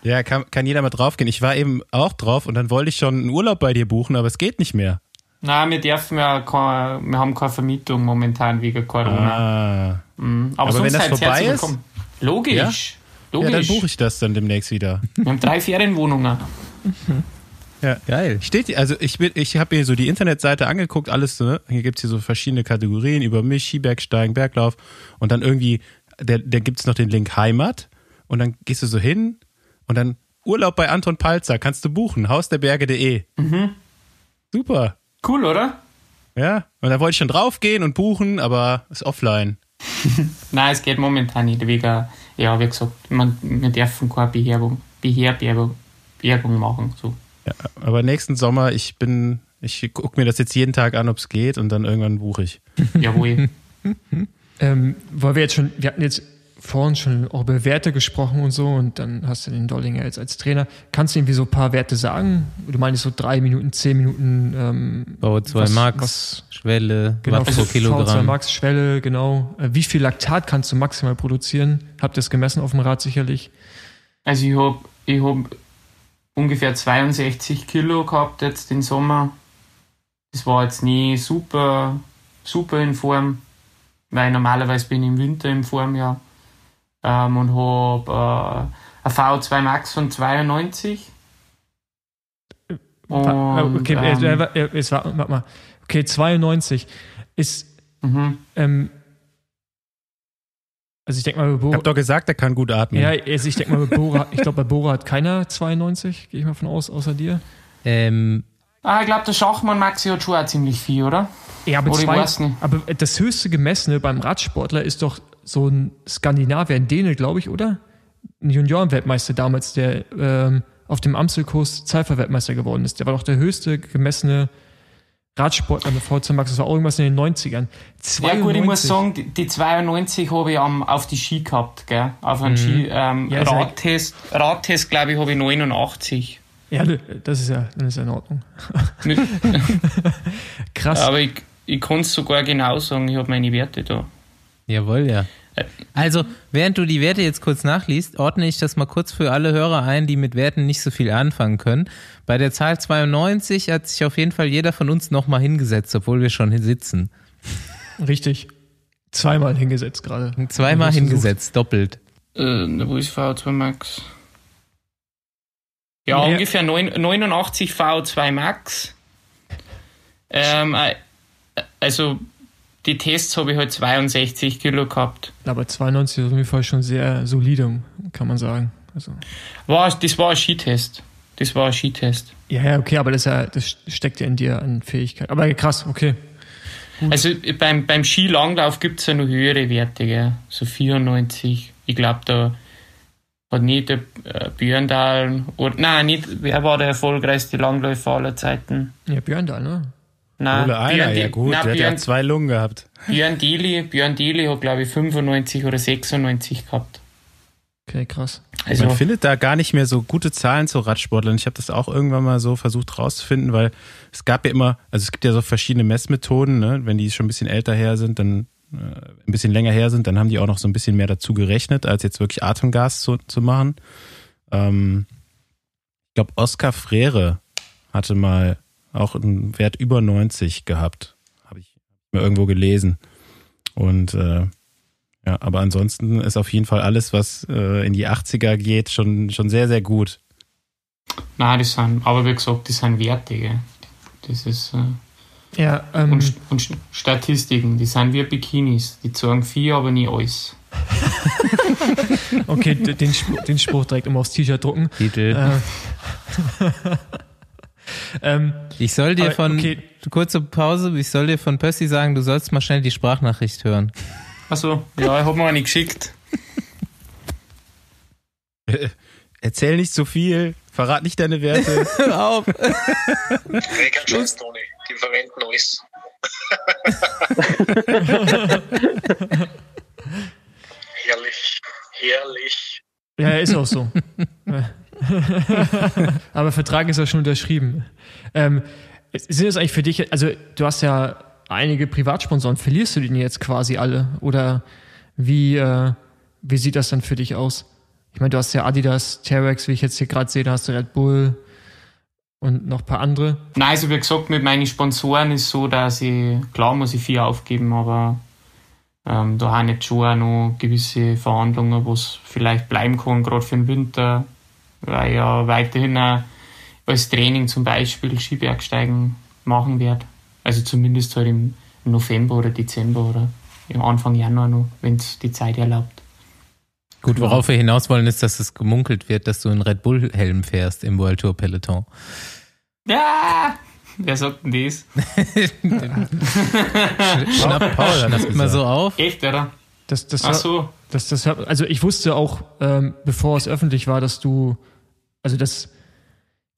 ja, kann, kann jeder mal draufgehen. Ich war eben auch drauf und dann wollte ich schon einen Urlaub bei dir buchen, aber es geht nicht mehr. Nein, wir dürfen ja keine, wir haben keine Vermietung momentan wegen Corona. Ah. Mhm. Aber, aber wenn das vorbei ist. Logisch. Ja? Logisch. Ja, dann buche ich das dann demnächst wieder. Wir haben drei Ferienwohnungen. Ja, geil. Steht, also ich, ich habe mir so die Internetseite angeguckt, alles, ne? hier gibt's hier so verschiedene Kategorien über mich, Skibergsteigen, Berglauf und dann irgendwie, da, da gibt's noch den Link Heimat und dann gehst du so hin und dann Urlaub bei Anton Palzer kannst du buchen, hausderberge.de. Mhm. Super. Cool, oder? Ja, und da wollte ich schon draufgehen und buchen, aber ist offline. <laughs> Nein, es geht momentan nicht, wegen ja, wie gesagt, man, wir dürfen keine Beherbung, Beherbergung machen. So. Ja, aber nächsten Sommer, ich bin, ich gucke mir das jetzt jeden Tag an, ob es geht und dann irgendwann buche ich. Jawohl. <laughs> ähm, weil wir jetzt schon, wir hatten jetzt vorhin schon auch über Werte gesprochen und so und dann hast du den Dollinger jetzt als Trainer. Kannst du irgendwie so ein paar Werte sagen? Du meinst so drei Minuten, zehn Minuten ähm, VO2 Max, was, Schwelle, genau, Watt pro Kilogramm. VO2 Max, Schwelle, genau. Äh, wie viel Laktat kannst du maximal produzieren? Habt ihr das gemessen auf dem Rad sicherlich? Also ich habe ich hab ungefähr 62 Kilo gehabt jetzt den Sommer. Das war jetzt nie super, super in Form, weil normalerweise bin ich im Winter in Form, ja ähm, und habe äh, ein V2 Max von 92 Und, okay, ähm, äh, äh, äh, es war, warte mal. Okay, 92 ist, mhm. ähm, also ich denke mal, bei Ich Bora, hab doch gesagt, er kann gut atmen. ja, also ich denke mal, bei Bora, ich glaube, bei Bora hat keiner 92, gehe ich mal von aus, außer dir. Ähm, Ah, ich glaube, der Schachmann Maxi hat schon auch ziemlich viel, oder? Ja, aber, Oder zwei, aber das höchste gemessene beim Radsportler ist doch so ein Skandinavier, ein Däne, glaube ich, oder? Ein Juniorenweltmeister damals, der ähm, auf dem Amstelkurs Zeitfahrweltmeister geworden ist. Der war doch der höchste gemessene Radsportler mit VZ Max. Das war irgendwas in den 90ern. Ja gut, ich muss 92. sagen, die, die 92 habe ich am, auf die Ski gehabt, gell? Auf einen Ski, ähm, Mhm. Ja, Radtest, Radtest glaube ich, habe ich 89. Ja, das ist ja, dann ist ja in Ordnung. <laughs> Krass. Aber ich, ich kann es sogar genau sagen, ich habe meine Werte da. Jawohl, ja. Also, während du die Werte jetzt kurz nachliest, ordne ich das mal kurz für alle Hörer ein, die mit Werten nicht so viel anfangen können. Bei der Zahl 92 hat sich auf jeden Fall jeder von uns nochmal hingesetzt, obwohl wir schon hier sitzen. Richtig. Zweimal hingesetzt gerade. Zweimal hingesetzt, doppelt. Äh, wo ist VO2 Max? Ja, Ja. ungefähr neun- 89 VO2 Max. Ähm, äh, also die Tests habe ich halt 62 Kilo gehabt. Aber 92 ist auf jeden Fall schon sehr solide, kann man sagen. Also, War, das war ein Skitest. Das war ein Skitest. ja, ja, okay, aber das, ja, das steckt ja in dir an Fähigkeit. Aber krass, okay. Also beim, beim Skilanglauf gibt es ja noch höhere Werte, gell? so 94. Ich glaube, da hat nicht der äh, Björndal, oder, nein, nicht, wer war der erfolgreichste Langläufer aller Zeiten? Ja, Björndal, ne? Nein, Ole Einer, Björn, ja gut, nein, der hat ja Björn, zwei Lungen gehabt. Björn Dili, Björn Dili hat glaube ich 95 oder 96 gehabt. Okay, krass. Also Man findet da gar nicht mehr so gute Zahlen zu Radsportlern. Ich habe das auch irgendwann mal so versucht rauszufinden, weil es gab ja immer, also es gibt ja so verschiedene Messmethoden, ne? wenn die schon ein bisschen älter her sind, dann äh, ein bisschen länger her sind, dann haben die auch noch so ein bisschen mehr dazu gerechnet, als jetzt wirklich Atemgas zu, zu machen. Ähm, ich glaube, Oskar Frere hatte mal auch einen Wert über 90 gehabt, habe ich mir irgendwo gelesen. Und äh, ja, aber ansonsten ist auf jeden Fall alles, was äh, in die 80er geht, schon, schon sehr, sehr gut. nein, das sind, aber wie gesagt, das sind Werte, gell? Das ist äh, Ja, ähm, und, und St- Statistiken, die sind wie Bikinis, die zeigen viel, aber nie alles. <laughs> okay, den, Spruch- den Spruch direkt immer aufs T-Shirt drucken. Titel. Äh, <laughs> ähm, Ich soll dir aber, von, okay. kurze Pause, ich soll dir von Percy sagen, du sollst mal schnell die Sprachnachricht hören. Also, ja, ich habe mir eine geschickt. <laughs> Erzähl nicht zu viel, verrat nicht deine Werte. <laughs> Hör auf! Regenschutz, Toni. Die verwenden alles. <laughs> herrlich, herrlich. ja, ist auch so. <laughs> aber Vertrag ist ja schon unterschrieben. Ähm, sind es eigentlich für dich, also du hast ja einige Privatsponsoren, verlierst du die jetzt quasi alle? Oder wie, äh, wie sieht das dann für dich aus? Ich meine, du hast ja Adidas, Terex, wie ich jetzt hier gerade sehe, da hast du Red Bull und noch ein paar andere. Nein, also wie gesagt, mit meinen Sponsoren ist so, dass ich, klar muss ich viel aufgeben, aber ähm, da haben jetzt schon auch noch gewisse Verhandlungen, was vielleicht bleiben kann, gerade für den Winter, weil ich ja weiterhin auch als Training zum Beispiel Skibergsteigen machen werde. Also zumindest halt im November oder Dezember oder im Anfang Januar noch, wenn es die Zeit erlaubt. Gut, worauf wir hinaus wollen, ist, dass es gemunkelt wird, dass du einen Red Bull-Helm fährst im World Tour Peloton. Ja! Wer sagt denn das? <laughs> Schnapp Paul das gesagt. so auf. Echt, oder? Das, das, Ach so. Das, das, also ich wusste auch, ähm, bevor es öffentlich war, dass du, also das,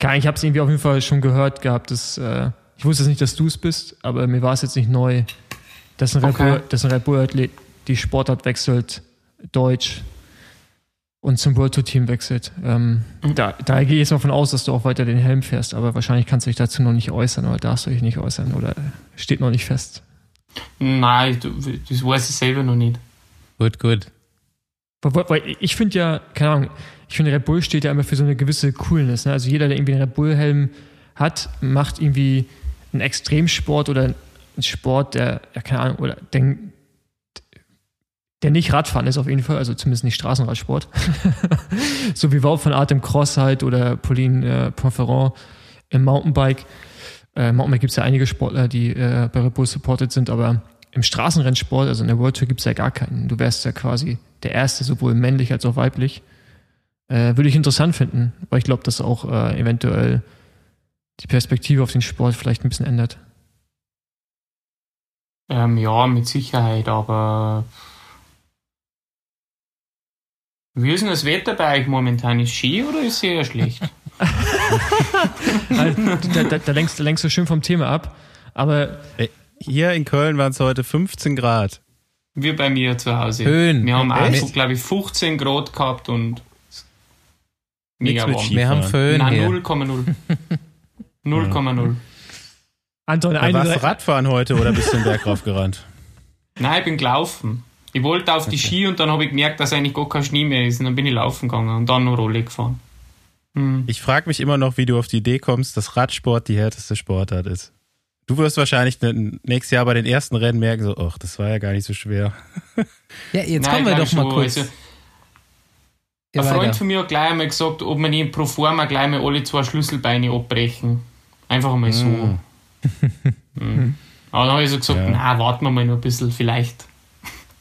Ahnung, ich habe es irgendwie auf jeden Fall schon gehört gehabt, dass, äh, ich wusste jetzt nicht, dass du es bist, aber mir war es jetzt nicht neu, dass ein Red Okay. Bull, dass ein Red Bull-Athlet die Sportart wechselt, Deutsch und zum World Tour Team wechselt. Ähm, Mhm. da, daher gehe ich jetzt mal von aus, dass du auch weiter den Helm fährst, aber wahrscheinlich kannst du dich dazu noch nicht äußern oder darfst du dich nicht äußern oder steht noch nicht fest. Nein, du- das weiß ich selber noch nicht. Gut, gut. Weil, weil- ich finde ja, keine Ahnung, ich finde Red Bull steht ja immer für so eine gewisse Coolness. Ne? Also jeder, der irgendwie einen Red Bull-Helm hat, macht irgendwie einen Extremsport oder einen Sport, der, ja, keine Ahnung, oder der, der nicht Radfahren ist auf jeden Fall, also zumindest nicht Straßenradsport. <laughs> so wie Wout von Art im Cross halt oder Pauline äh, Ponferrand. im Mountainbike. Äh, Mountainbike gibt es ja einige Sportler, die äh, bei Red Bull supported sind, aber im Straßenrennsport, also in der World Tour, gibt es ja gar keinen. Du wärst ja quasi der Erste, sowohl männlich als auch weiblich. Äh, würde ich interessant finden, weil ich glaube, dass auch äh, eventuell die Perspektive auf den Sport vielleicht ein bisschen ändert. Ähm, ja, mit Sicherheit, aber wie ist denn das Wetter bei euch momentan? Ist Ski oder ist es eher schlecht? <laughs> da, da, da, lenkst, da lenkst du schön vom Thema ab. Aber hier in Köln waren es heute 15 Grad. Wir bei mir zu Hause. Höhen. Wir haben auch, glaube ich, 15 Grad gehabt und mega warm. Wir haben Föhn Nein, hier. 0,0. 0,0. <laughs> Anton, Da warst du Radfahren heute oder bist du den Berg raufgerannt? Nein, ich bin gelaufen. Ich wollte auf die Ski und dann habe ich gemerkt, dass eigentlich gar kein Schnee mehr ist. Und dann bin ich laufen gegangen und dann noch Rolle gefahren. Hm. Ich frage mich immer noch, wie du auf die Idee kommst, dass Radsport die härteste Sportart ist. Du wirst wahrscheinlich n- nächstes Jahr bei den ersten Rennen merken, so, ach, das war ja gar nicht so schwer. <laughs> Ja, jetzt Nein, kommen wir doch mal schon. kurz. Also, Ja, ein Freund weiter. von mir hat gleich einmal gesagt, ob wir nicht pro forma gleich mal alle zwei Schlüsselbeine abbrechen. Einfach mal so. Mm. <laughs> Mhm. Aber dann habe ich so gesagt, Ja. na, warten wir mal noch ein bisschen, vielleicht.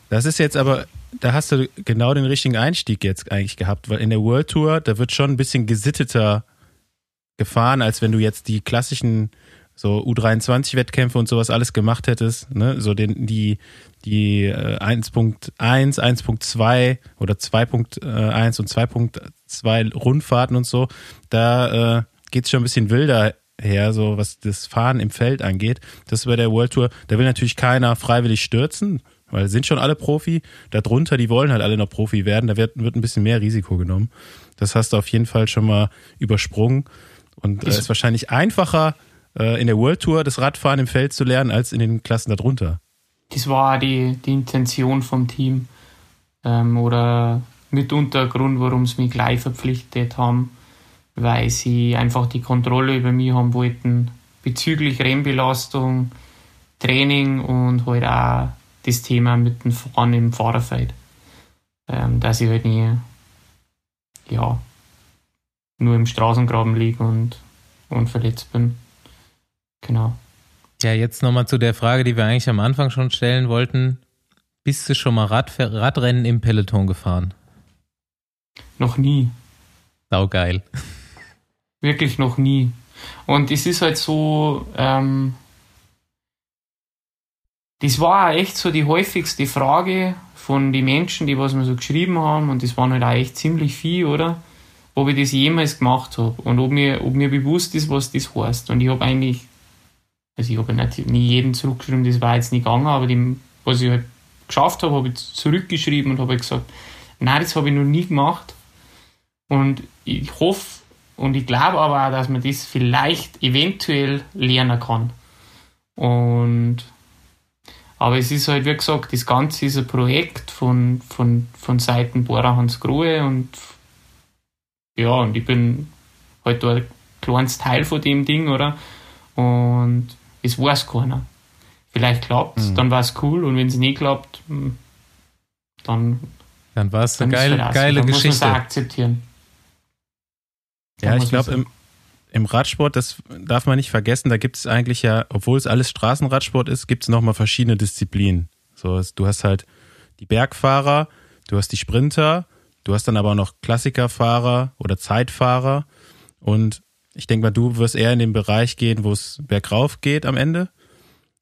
Das ist jetzt aber, da hast du genau den richtigen Einstieg jetzt eigentlich gehabt, weil in der World Tour, da wird schon ein bisschen gesitteter gefahren, als wenn du jetzt die klassischen so U23-Wettkämpfe und sowas alles gemacht hättest, ne? So den, die, die äh, 1.1, 1.2 oder 2.1 und 2.2 Rundfahrten und so, da äh, geht's schon ein bisschen wilder her, so was das Fahren im Feld angeht. Das ist bei der World Tour, da will natürlich keiner freiwillig stürzen, weil sind schon alle Profi. Darunter, die wollen halt alle noch Profi werden. Da wird, wird ein bisschen mehr Risiko genommen. Das hast du auf jeden Fall schon mal übersprungen. Und es Ist- wahrscheinlich einfacher, äh, in der World Tour das Radfahren im Feld zu lernen, als in den Klassen darunter. Das war die, die Intention vom Team. Ähm, oder mitunter Grund, warum sie mich gleich verpflichtet haben, weil sie einfach die Kontrolle über mich haben wollten bezüglich Rennbelastung, Training und halt auch das Thema mit dem Fahren im Fahrerfeld. Ähm, dass ich halt nie, ja, nur im Straßengraben liege und, und verletzt bin. Genau. Ja, jetzt nochmal zu der Frage, die wir eigentlich am Anfang schon stellen wollten. Bist du schon mal Rad, Radrennen im Peloton gefahren? Noch nie. Saugeil. <laughs> Wirklich noch nie. Und es ist halt so, ähm, das war auch echt so die häufigste Frage von den Menschen, die was mir so geschrieben haben, und das waren halt auch echt ziemlich viel, oder? Ob ich das jemals gemacht habe und ob mir, ob mir bewusst ist, was das heißt. Und ich habe eigentlich, also ich habe nicht, nie jeden zurückgeschrieben, das war jetzt nicht gegangen, aber dem, was ich halt geschafft habe, habe ich zurückgeschrieben und habe halt gesagt, nein, das habe ich noch nie gemacht. Und ich hoffe und ich glaube aber auch, dass man das vielleicht eventuell lernen kann. Und aber es ist halt, wie gesagt, das Ganze ist ein Projekt von, von, von Seiten Bora Hans Grohe und ja, und ich bin halt da ein kleines Teil von dem Ding, oder? Und es weiß keiner. Vielleicht klappt es, Mhm. dann war es cool und wenn es nicht klappt, hm, dann, Dann war es eine geile, halt geile dann muss man es Geschichte. akzeptieren. Ja, Dann ich muss man glaube, im, im Radsport, das darf man nicht vergessen, da gibt es eigentlich ja, obwohl es alles Straßenradsport ist, gibt es nochmal verschiedene Disziplinen. So, du hast halt die Bergfahrer, du hast die Sprinter, du hast dann aber auch noch Klassikerfahrer oder Zeitfahrer. Und ich denke mal, du wirst eher in den Bereich gehen, wo es bergauf geht am Ende.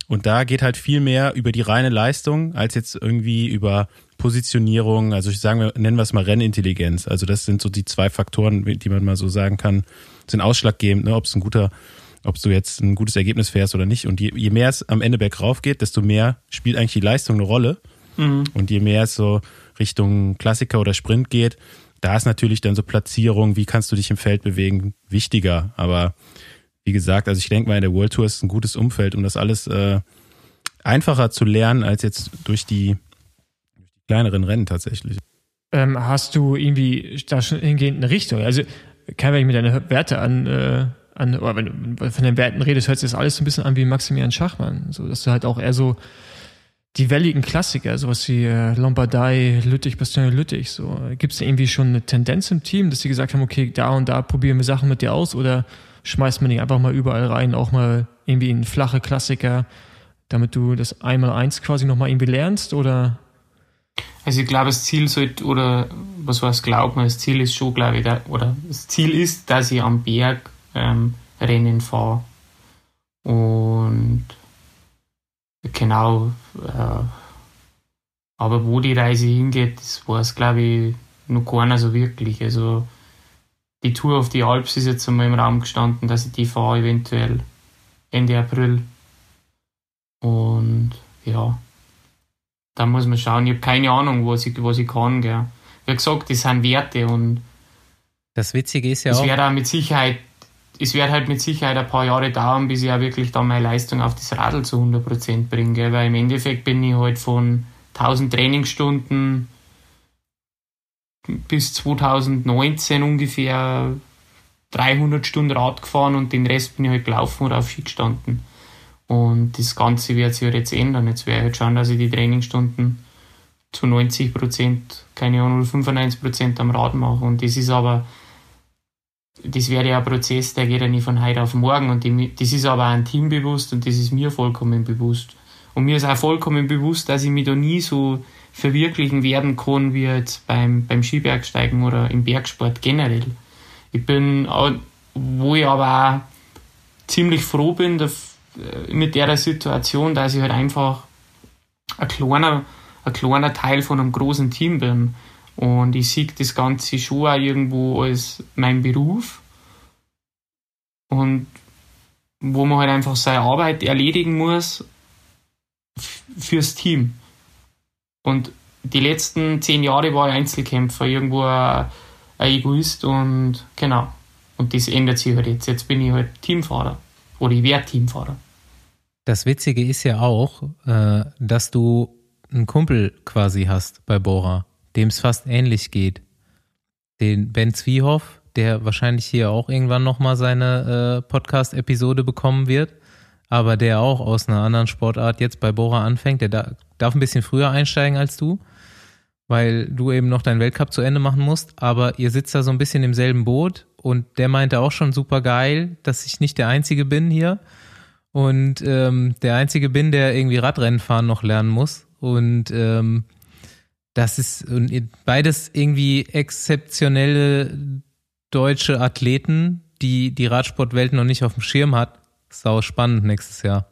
Und da geht halt viel mehr über die reine Leistung, als jetzt irgendwie über Positionierung, also ich sagen wir, nennen wir es mal Rennintelligenz. Also das sind so die zwei Faktoren, die man mal so sagen kann, sind ausschlaggebend, ne, ob es ein guter, ob du jetzt ein gutes Ergebnis fährst oder nicht. Und je, je mehr es am Ende bergauf geht, desto mehr spielt eigentlich die Leistung eine Rolle. Mhm. Und je mehr es so Richtung Klassiker oder Sprint geht, da ist natürlich dann so Platzierung, wie kannst du dich im Feld bewegen, wichtiger. Aber wie gesagt, also ich denke mal, in der World Tour ist ein gutes Umfeld, um das alles äh, einfacher zu lernen, als jetzt durch die, kleineren Rennen tatsächlich. Ähm, hast du irgendwie da schon hingehend eine Richtung? Also, kann wenn ich mir deine Werte an, äh, an oder wenn du von den Werten redest, hört sich das alles so ein bisschen an wie Maximilian Schachmann. So, dass du halt auch eher so die welligen Klassiker, sowas wie äh, Lombardei, Lüttich, Bastogne, Lüttich, so. Gibt es da irgendwie schon eine Tendenz im Team, dass sie gesagt haben, okay, da und da probieren wir Sachen mit dir aus oder schmeißt man nicht einfach mal überall rein, auch mal irgendwie in flache Klassiker, damit du das einmal eins quasi nochmal irgendwie lernst oder? Also ich glaube, das Ziel sollte, oder was heißt glaubt man, das Ziel ist schon, glaube ich, da, oder das Ziel ist, dass ich am Berg ähm, Rennen fahre. Und genau, äh, aber wo die Reise hingeht, das weiß, glaube ich, noch keiner so wirklich. Also die Tour auf die Alps ist jetzt einmal im Raum gestanden, dass ich die fahre, eventuell Ende April. Und ja, da muss man schauen. Ich habe keine Ahnung, was ich, was ich kann. Gell. Wie gesagt, das sind Werte und das Witzige ist ja es auch. wird auch mit Sicherheit, es wird halt mit Sicherheit ein paar Jahre dauern, bis ich auch wirklich dann meine Leistung auf das Radl zu 100% bringe. Weil im Endeffekt bin ich halt von 1000 Trainingsstunden bis 2019 ungefähr 300 Stunden Rad gefahren und den Rest bin ich halt gelaufen oder auf Ski gestanden. Und das Ganze wird sich halt jetzt ändern. Jetzt werde ich halt schauen, dass ich die Trainingsstunden zu 90 Prozent, keine Ahnung, 95 Prozent am Rad mache. Und das ist aber, das wäre ja ein Prozess, der geht ja nicht von heute auf morgen. Und das ist aber ein Team bewusst und das ist mir vollkommen bewusst. Und mir ist auch vollkommen bewusst, dass ich mich da nie so verwirklichen werden kann, wie jetzt beim, beim Skibergsteigen oder im Bergsport generell. Ich bin, wo ich aber auch ziemlich froh bin mit der Situation, dass ich halt einfach ein kleiner, ein kleiner Teil von einem großen Team bin. Und ich sehe das Ganze schon auch irgendwo als mein Beruf. Und wo man halt einfach seine Arbeit erledigen muss fürs Team. Und die letzten zehn Jahre war ich Einzelkämpfer, irgendwo ein, Egoist und genau. Und das ändert sich halt jetzt. Jetzt bin ich halt Teamfahrer. Oder ich werde Teamfahrer. Das Witzige ist ja auch, äh, dass du einen Kumpel quasi hast bei Bora, dem es fast ähnlich geht. Den Ben Zwiehoff, der wahrscheinlich hier auch irgendwann nochmal seine äh, Podcast-Episode bekommen wird aber der auch aus einer anderen Sportart jetzt bei Bora anfängt, der da, darf ein bisschen früher einsteigen als du, weil du eben noch deinen Weltcup zu Ende machen musst, aber ihr sitzt da so ein bisschen im selben Boot und der meinte auch schon super geil, dass ich nicht der Einzige bin hier und ähm, der Einzige bin, der irgendwie Radrennen fahren noch lernen muss und ähm, das ist beides irgendwie exzeptionelle deutsche Athleten, die die Radsportwelt noch nicht auf dem Schirm hat sau spannend nächstes Jahr.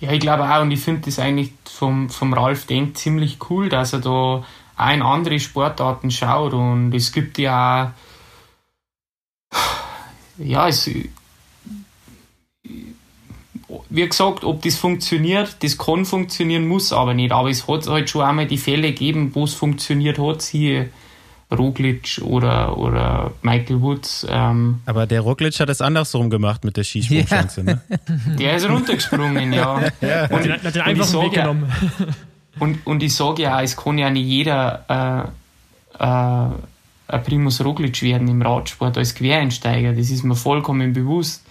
Ja, ich glaube auch, und ich finde das eigentlich vom, vom Ralf Denk ziemlich cool, dass er da auch in andere Sportarten schaut und es gibt ja ja, es, wie gesagt, ob das funktioniert, das kann funktionieren, muss aber nicht. Aber es hat halt schon einmal die Fälle gegeben, wo es funktioniert hat. Hier Roglic oder, oder Michael Woods. Ähm, Aber der Roglic hat es andersrum gemacht mit der Skisprungchance, ja. ne? Der ist runtergesprungen, ja. <laughs> ja. Und, hat den einfachen Weg genommen. <laughs> und, und ich sage ja, es kann ja nicht jeder äh, äh, ein Primus Roglic werden im Radsport als Quereinsteiger. Das ist mir vollkommen bewusst.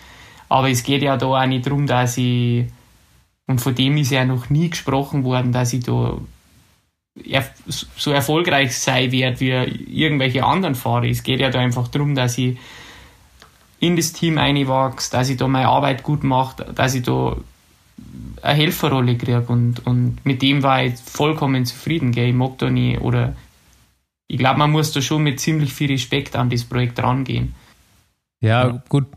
Aber es geht ja da auch nicht darum, dass ich, und von dem ist ja noch nie gesprochen worden, dass ich da so erfolgreich sein werde wie irgendwelche anderen Fahrer. Es geht ja da einfach darum, dass ich in das Team einwachse, dass ich da meine Arbeit gut mache, dass ich da eine Helferrolle kriege und, und mit dem war ich vollkommen zufrieden. Gell. Ich mag da nie oder ich glaube, man muss da schon mit ziemlich viel Respekt an das Projekt rangehen. Ja, ja. gut.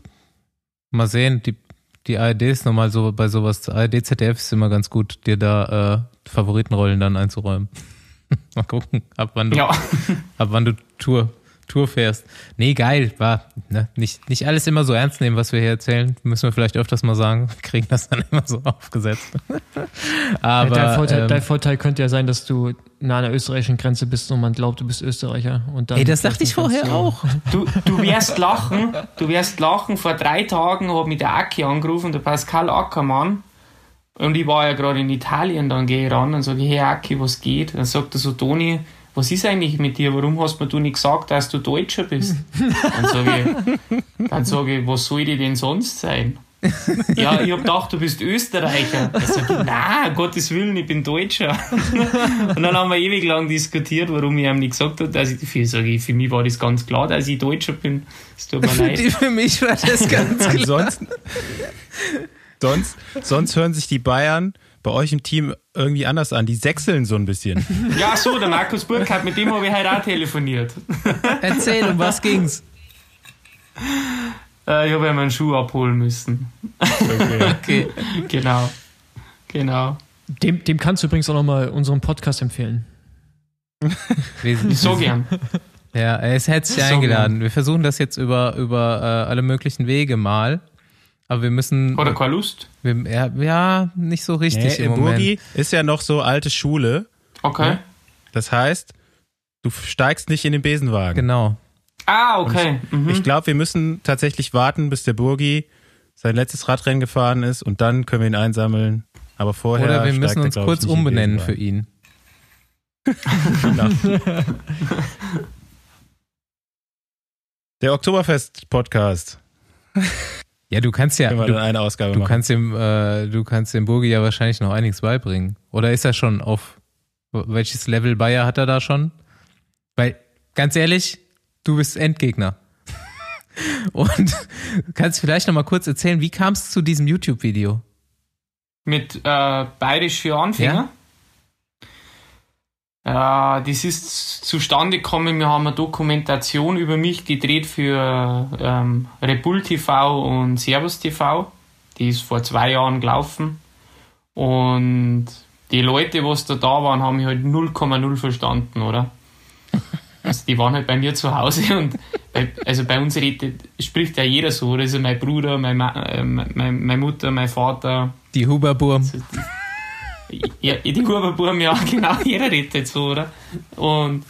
Mal sehen, die, die ARD ist nochmal so bei sowas, ARD, ZDF ist immer ganz gut, dir da äh, Favoritenrollen dann einzuräumen. <laughs> Mal gucken, ab wann du, ja. ab wann du Tour, Tour fährst. Nee, geil, war ne? nicht, nicht alles immer so ernst nehmen, was wir hier erzählen. Müssen wir vielleicht öfters mal sagen. Wir kriegen das dann <laughs> immer so aufgesetzt. <laughs> Aber, dein, Vorteil, ähm, dein Vorteil könnte ja sein, dass du nah an der österreichischen Grenze bist und man glaubt, du bist Österreicher. Und dann Ey, das dachte ich vorher auch. <laughs> Du, du wirst lachen, du wirst lachen. Vor drei Tagen hat mich der Aki angerufen, der Pascal Ackermann und ich war ja gerade in Italien, dann gehe ich ran und sage, hey Aki, was geht? Dann sagt er so, Toni, was ist eigentlich mit dir? Warum hast mir du nicht gesagt, dass du Deutscher bist? dann sage ich, dann sag ich, was soll ich denn sonst sein? ja, ich hab gedacht, du bist Österreicher. Ich sag, nein, um Gottes Willen, ich bin Deutscher. Und dann haben wir ewig lang diskutiert, warum ich ihm nicht gesagt habe, dass ich dafür sage, für mich war das ganz klar, dass ich Deutscher bin. Es tut mir leid. Für mich war das ganz klar. Ansonsten, sonst, sonst hören sich die Bayern bei euch im Team irgendwie anders an. Die sechseln so ein bisschen. <laughs> Ja, so, der Markus Burkhardt, mit dem habe ich heute auch telefoniert. <laughs> Erzähl, um was ging's? Äh, ich habe ihm einen Schuh abholen müssen. Okay. <laughs> Okay. Genau. Genau. Dem, dem kannst du übrigens auch nochmal unseren Podcast empfehlen. So gern. Ja, er ist herzlich So eingeladen. Wir versuchen das jetzt über, über äh, alle möglichen Wege mal. Aber wir müssen. Oder keine Lust? Wir, ja, ja, nicht so richtig Nee, im Moment. Burgi ist ja noch so alte Schule. Okay. Das heißt, du steigst nicht in den Besenwagen. Genau. Ah, okay. Mhm. Ich glaube, wir müssen tatsächlich warten, bis der Burgi sein letztes Radrennen gefahren ist und dann können wir ihn einsammeln. Aber vorher. Oder wir müssen er, uns ich, kurz umbenennen für ihn. Genau. <laughs> Der Oktoberfest-Podcast. Ja, du kannst ja. Du, eine Ausgabe du machen. kannst dem, äh, du kannst dem Burgi ja wahrscheinlich noch einiges beibringen. Oder ist er schon auf welches Level Bayer hat er da schon? Weil, ganz ehrlich, du bist Endgegner. <laughs> Und kannst vielleicht noch mal kurz erzählen, wie kam es zu diesem YouTube-Video? Mit äh, Bayerisch für Anfänger. Ja. Das ist zustande gekommen. Wir haben eine Dokumentation über mich gedreht für ähm, Rebull TV und Servus TV. Die ist vor zwei Jahren gelaufen. Und die Leute, was da da waren, haben mich halt 0,0 verstanden, oder? <laughs> Also die waren halt bei mir zu Hause und bei, also bei uns redet, spricht ja jeder so. Also mein Bruder, meine, äh, meine, meine Mutter, mein Vater, Die Huberburm. Ja, die Huberburm, ja, <laughs> genau, jeder redet so, oder? Und,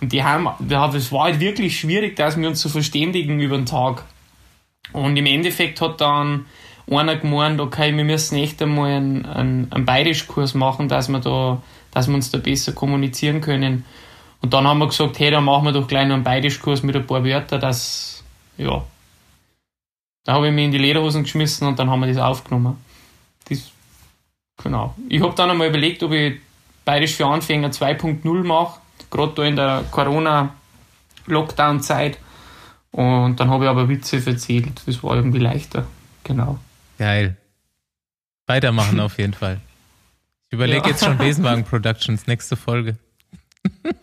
und die haben, das war halt wirklich schwierig, dass wir uns so verständigen über den Tag. Und im Endeffekt hat dann einer gemeint, okay, wir müssen echt einmal einen, einen, einen Bayerischkurs machen, dass wir da, dass wir uns da besser kommunizieren können. Und dann haben wir gesagt, hey, dann machen wir doch gleich noch einen Bayerischkurs mit ein paar Wörtern, dass, ja. Da habe ich mich in die Lederhosen geschmissen und dann haben wir das aufgenommen. Genau. Ich habe dann einmal überlegt, ob ich Bayerisch für Anfänger 2.0 mache, gerade da in der Corona-Lockdown-Zeit. Und dann habe ich aber Witze erzählt. Das war irgendwie leichter. Genau. Geil. Weitermachen <laughs> auf jeden Fall. Ich überlege Ja. jetzt schon Besenwagen Productions, nächste Folge.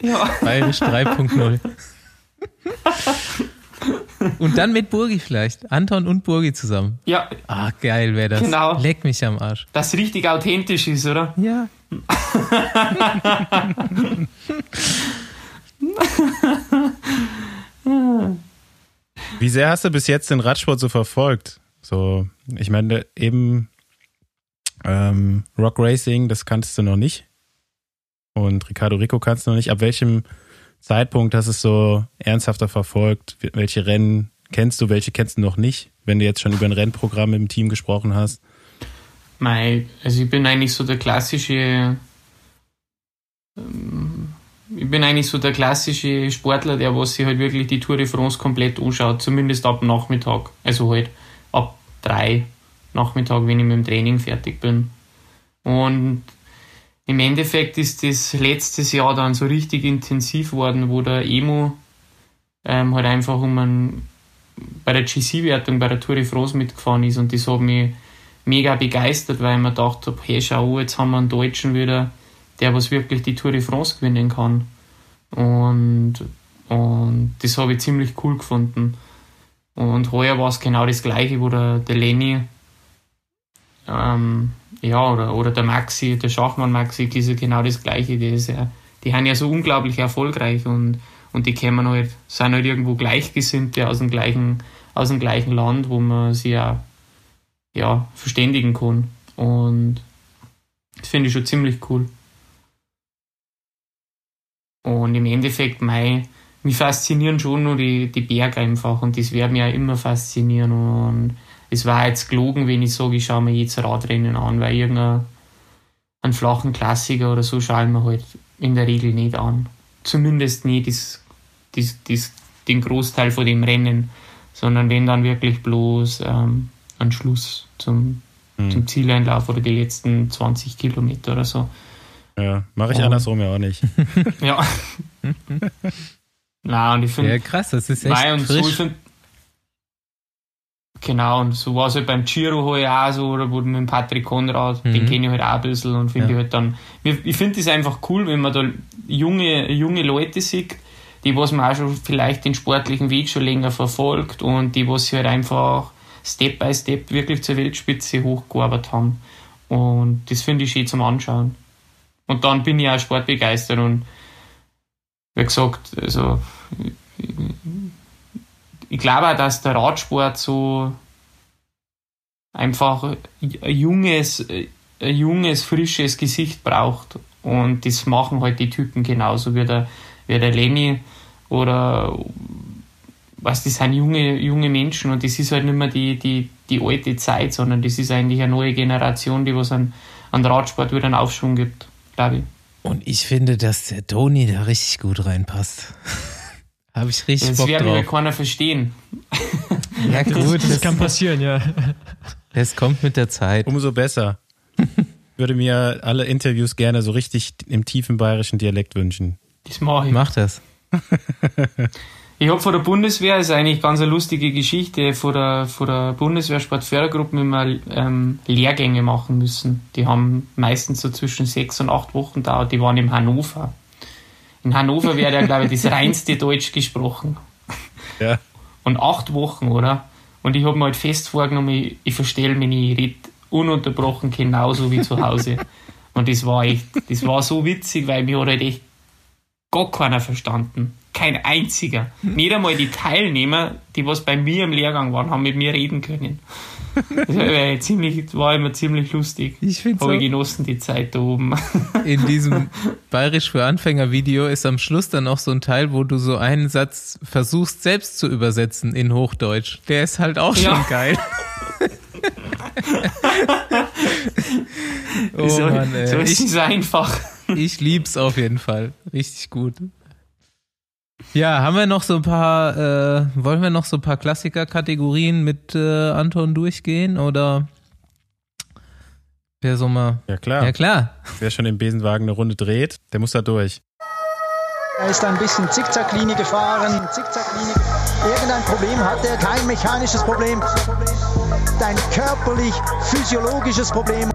Ja. Bayerisch 3.0. <laughs> Und dann mit Burgi vielleicht. Anton und Burgi zusammen. Ja, Ah, geil wäre das. Genau. Leck mich am Arsch. das richtig authentisch ist, oder? Ja. <laughs> Wie sehr hast du bis jetzt den Radsport so verfolgt? So, ich meine, eben ähm, Rock Racing, das kanntest du noch nicht. Und Ricardo Rico kannst du noch nicht. Ab welchem Zeitpunkt hast du es so ernsthafter verfolgt? Welche Rennen kennst du, welche kennst du noch nicht? Wenn du jetzt schon über ein Rennprogramm im Team gesprochen hast. Mei, also ich bin eigentlich so der klassische, ähm, ich bin eigentlich so der klassische Sportler, der was sich halt wirklich die Tour de France komplett anschaut, zumindest ab Nachmittag. Also halt ab drei Nachmittag, wenn ich mit dem Training fertig bin. Und im Endeffekt ist das letztes Jahr dann so richtig intensiv worden, wo der Emo ähm, halt einfach um einen, bei der GC-Wertung bei der Tour de France mitgefahren ist und das hat mich mega begeistert, weil ich mir gedacht habe, hey, schau, jetzt haben wir einen Deutschen wieder, der was wirklich die Tour de France gewinnen kann. Und, und das habe ich ziemlich cool gefunden. Und heuer war es genau das gleiche, wo der, der Lenny, ähm, ja, oder, oder der Maxi, der Schachmann Maxi, das ist ja genau das gleiche. Die, ist ja, die haben ja so unglaublich erfolgreich und, und die kommen halt, sind halt irgendwo Gleichgesinnte aus dem gleichen, aus dem gleichen Land, wo man sich ja ja, verständigen kann. Und das finde ich schon ziemlich cool. Und im Endeffekt, mei, mich faszinieren schon nur die, die Berge einfach und das mich auch immer faszinieren. Und es war jetzt gelogen, wenn ich sage, ich schaue mir jetzt Radrennen an, weil irgendeinen einen flachen Klassiker oder so schaue ich mir halt in der Regel nicht an. Zumindest nie das, das, das, den Großteil von dem Rennen, sondern wenn dann wirklich bloß ähm, einen Schluss zum, zum Zieleinlauf oder die letzten 20 Kilometer oder so. Ja, mache ich Oh. andersrum ja auch nicht. <laughs> Ja. <laughs> Na, und ich finde, Ja, krass, das ist echt Nein, und so, ich frisch. find, genau, und so war es halt beim Giro halt auch so, oder wo mit dem Patrick Konrad, den kenne ich halt auch ein bisschen und finde Ja. ich halt dann, ich finde es einfach cool, wenn man da junge, junge Leute sieht, die, was man auch schon vielleicht den sportlichen Weg schon länger verfolgt und die, was sich halt einfach Step by Step wirklich zur Weltspitze hochgearbeitet haben. Und das finde ich schön zum Anschauen. Und dann bin ich auch sportbegeistert und wie gesagt, also ich glaube auch, dass der Radsport so einfach ein junges, ein junges, frisches Gesicht braucht. Und das machen halt die Typen genauso wie der, wie der Lenny oder was, das sind junge, junge Menschen und das ist halt nicht mehr die, die, die alte Zeit, sondern das ist eigentlich eine neue Generation, die was an, an Radsport wieder einen Aufschwung gibt, glaube ich. Und ich finde, dass der Toni da richtig gut reinpasst. Habe ich richtig Das Bock mir drauf. keiner verstehen. Ja gut, Das das, kann passieren, ja. das kommt mit der Zeit. Umso besser. <laughs> Würde mir alle Interviews gerne so richtig im tiefen bayerischen Dialekt wünschen. Das mache ich. Mach das. Ich habe von der Bundeswehr, ist eigentlich ganz eine lustige Geschichte, von der, von der Bundeswehr Sportfördergruppe immer ähm, Lehrgänge machen müssen. Die haben meistens so zwischen sechs und acht Wochen dauert. Die waren in Hannover. In Hannover wird ja, glaube ich, das reinste Deutsch gesprochen. Ja. Und acht Wochen, oder? Und ich habe mir halt fest vorgenommen, ich, ich verstelle mich nicht, ich rede ununterbrochen genauso wie zu Hause. Und das war echt, das war so witzig, weil mir hat halt echt gar keiner verstanden. Kein einziger. Nicht einmal die Teilnehmer, die was bei mir im Lehrgang waren, haben mit mir reden können. Das war, ziemlich, war immer ziemlich lustig. Ich finde Habe so, genossen, die Zeit da oben. <laughs> in diesem <laughs> Bayerisch für Anfänger Video ist am Schluss dann auch so ein Teil, wo du so einen Satz versuchst selbst zu übersetzen in Hochdeutsch. Der ist halt auch schon Ja. geil. <laughs> oh so, Mann, so ey. ist Ich, es einfach. ich lieb's auf jeden Fall. Richtig gut. Ja, haben wir noch so ein paar, äh, wollen wir noch so ein paar Klassiker-Kategorien mit äh, Anton durchgehen oder wer so mal. Ja klar. Ja klar. Wer schon im Besenwagen eine Runde dreht, der muss da durch. Er ist ein bisschen Zickzacklinie gefahren. Zickzacklinie. Irgendein Problem hat er, kein mechanisches Problem. Ein körperlich, physiologisches Problem.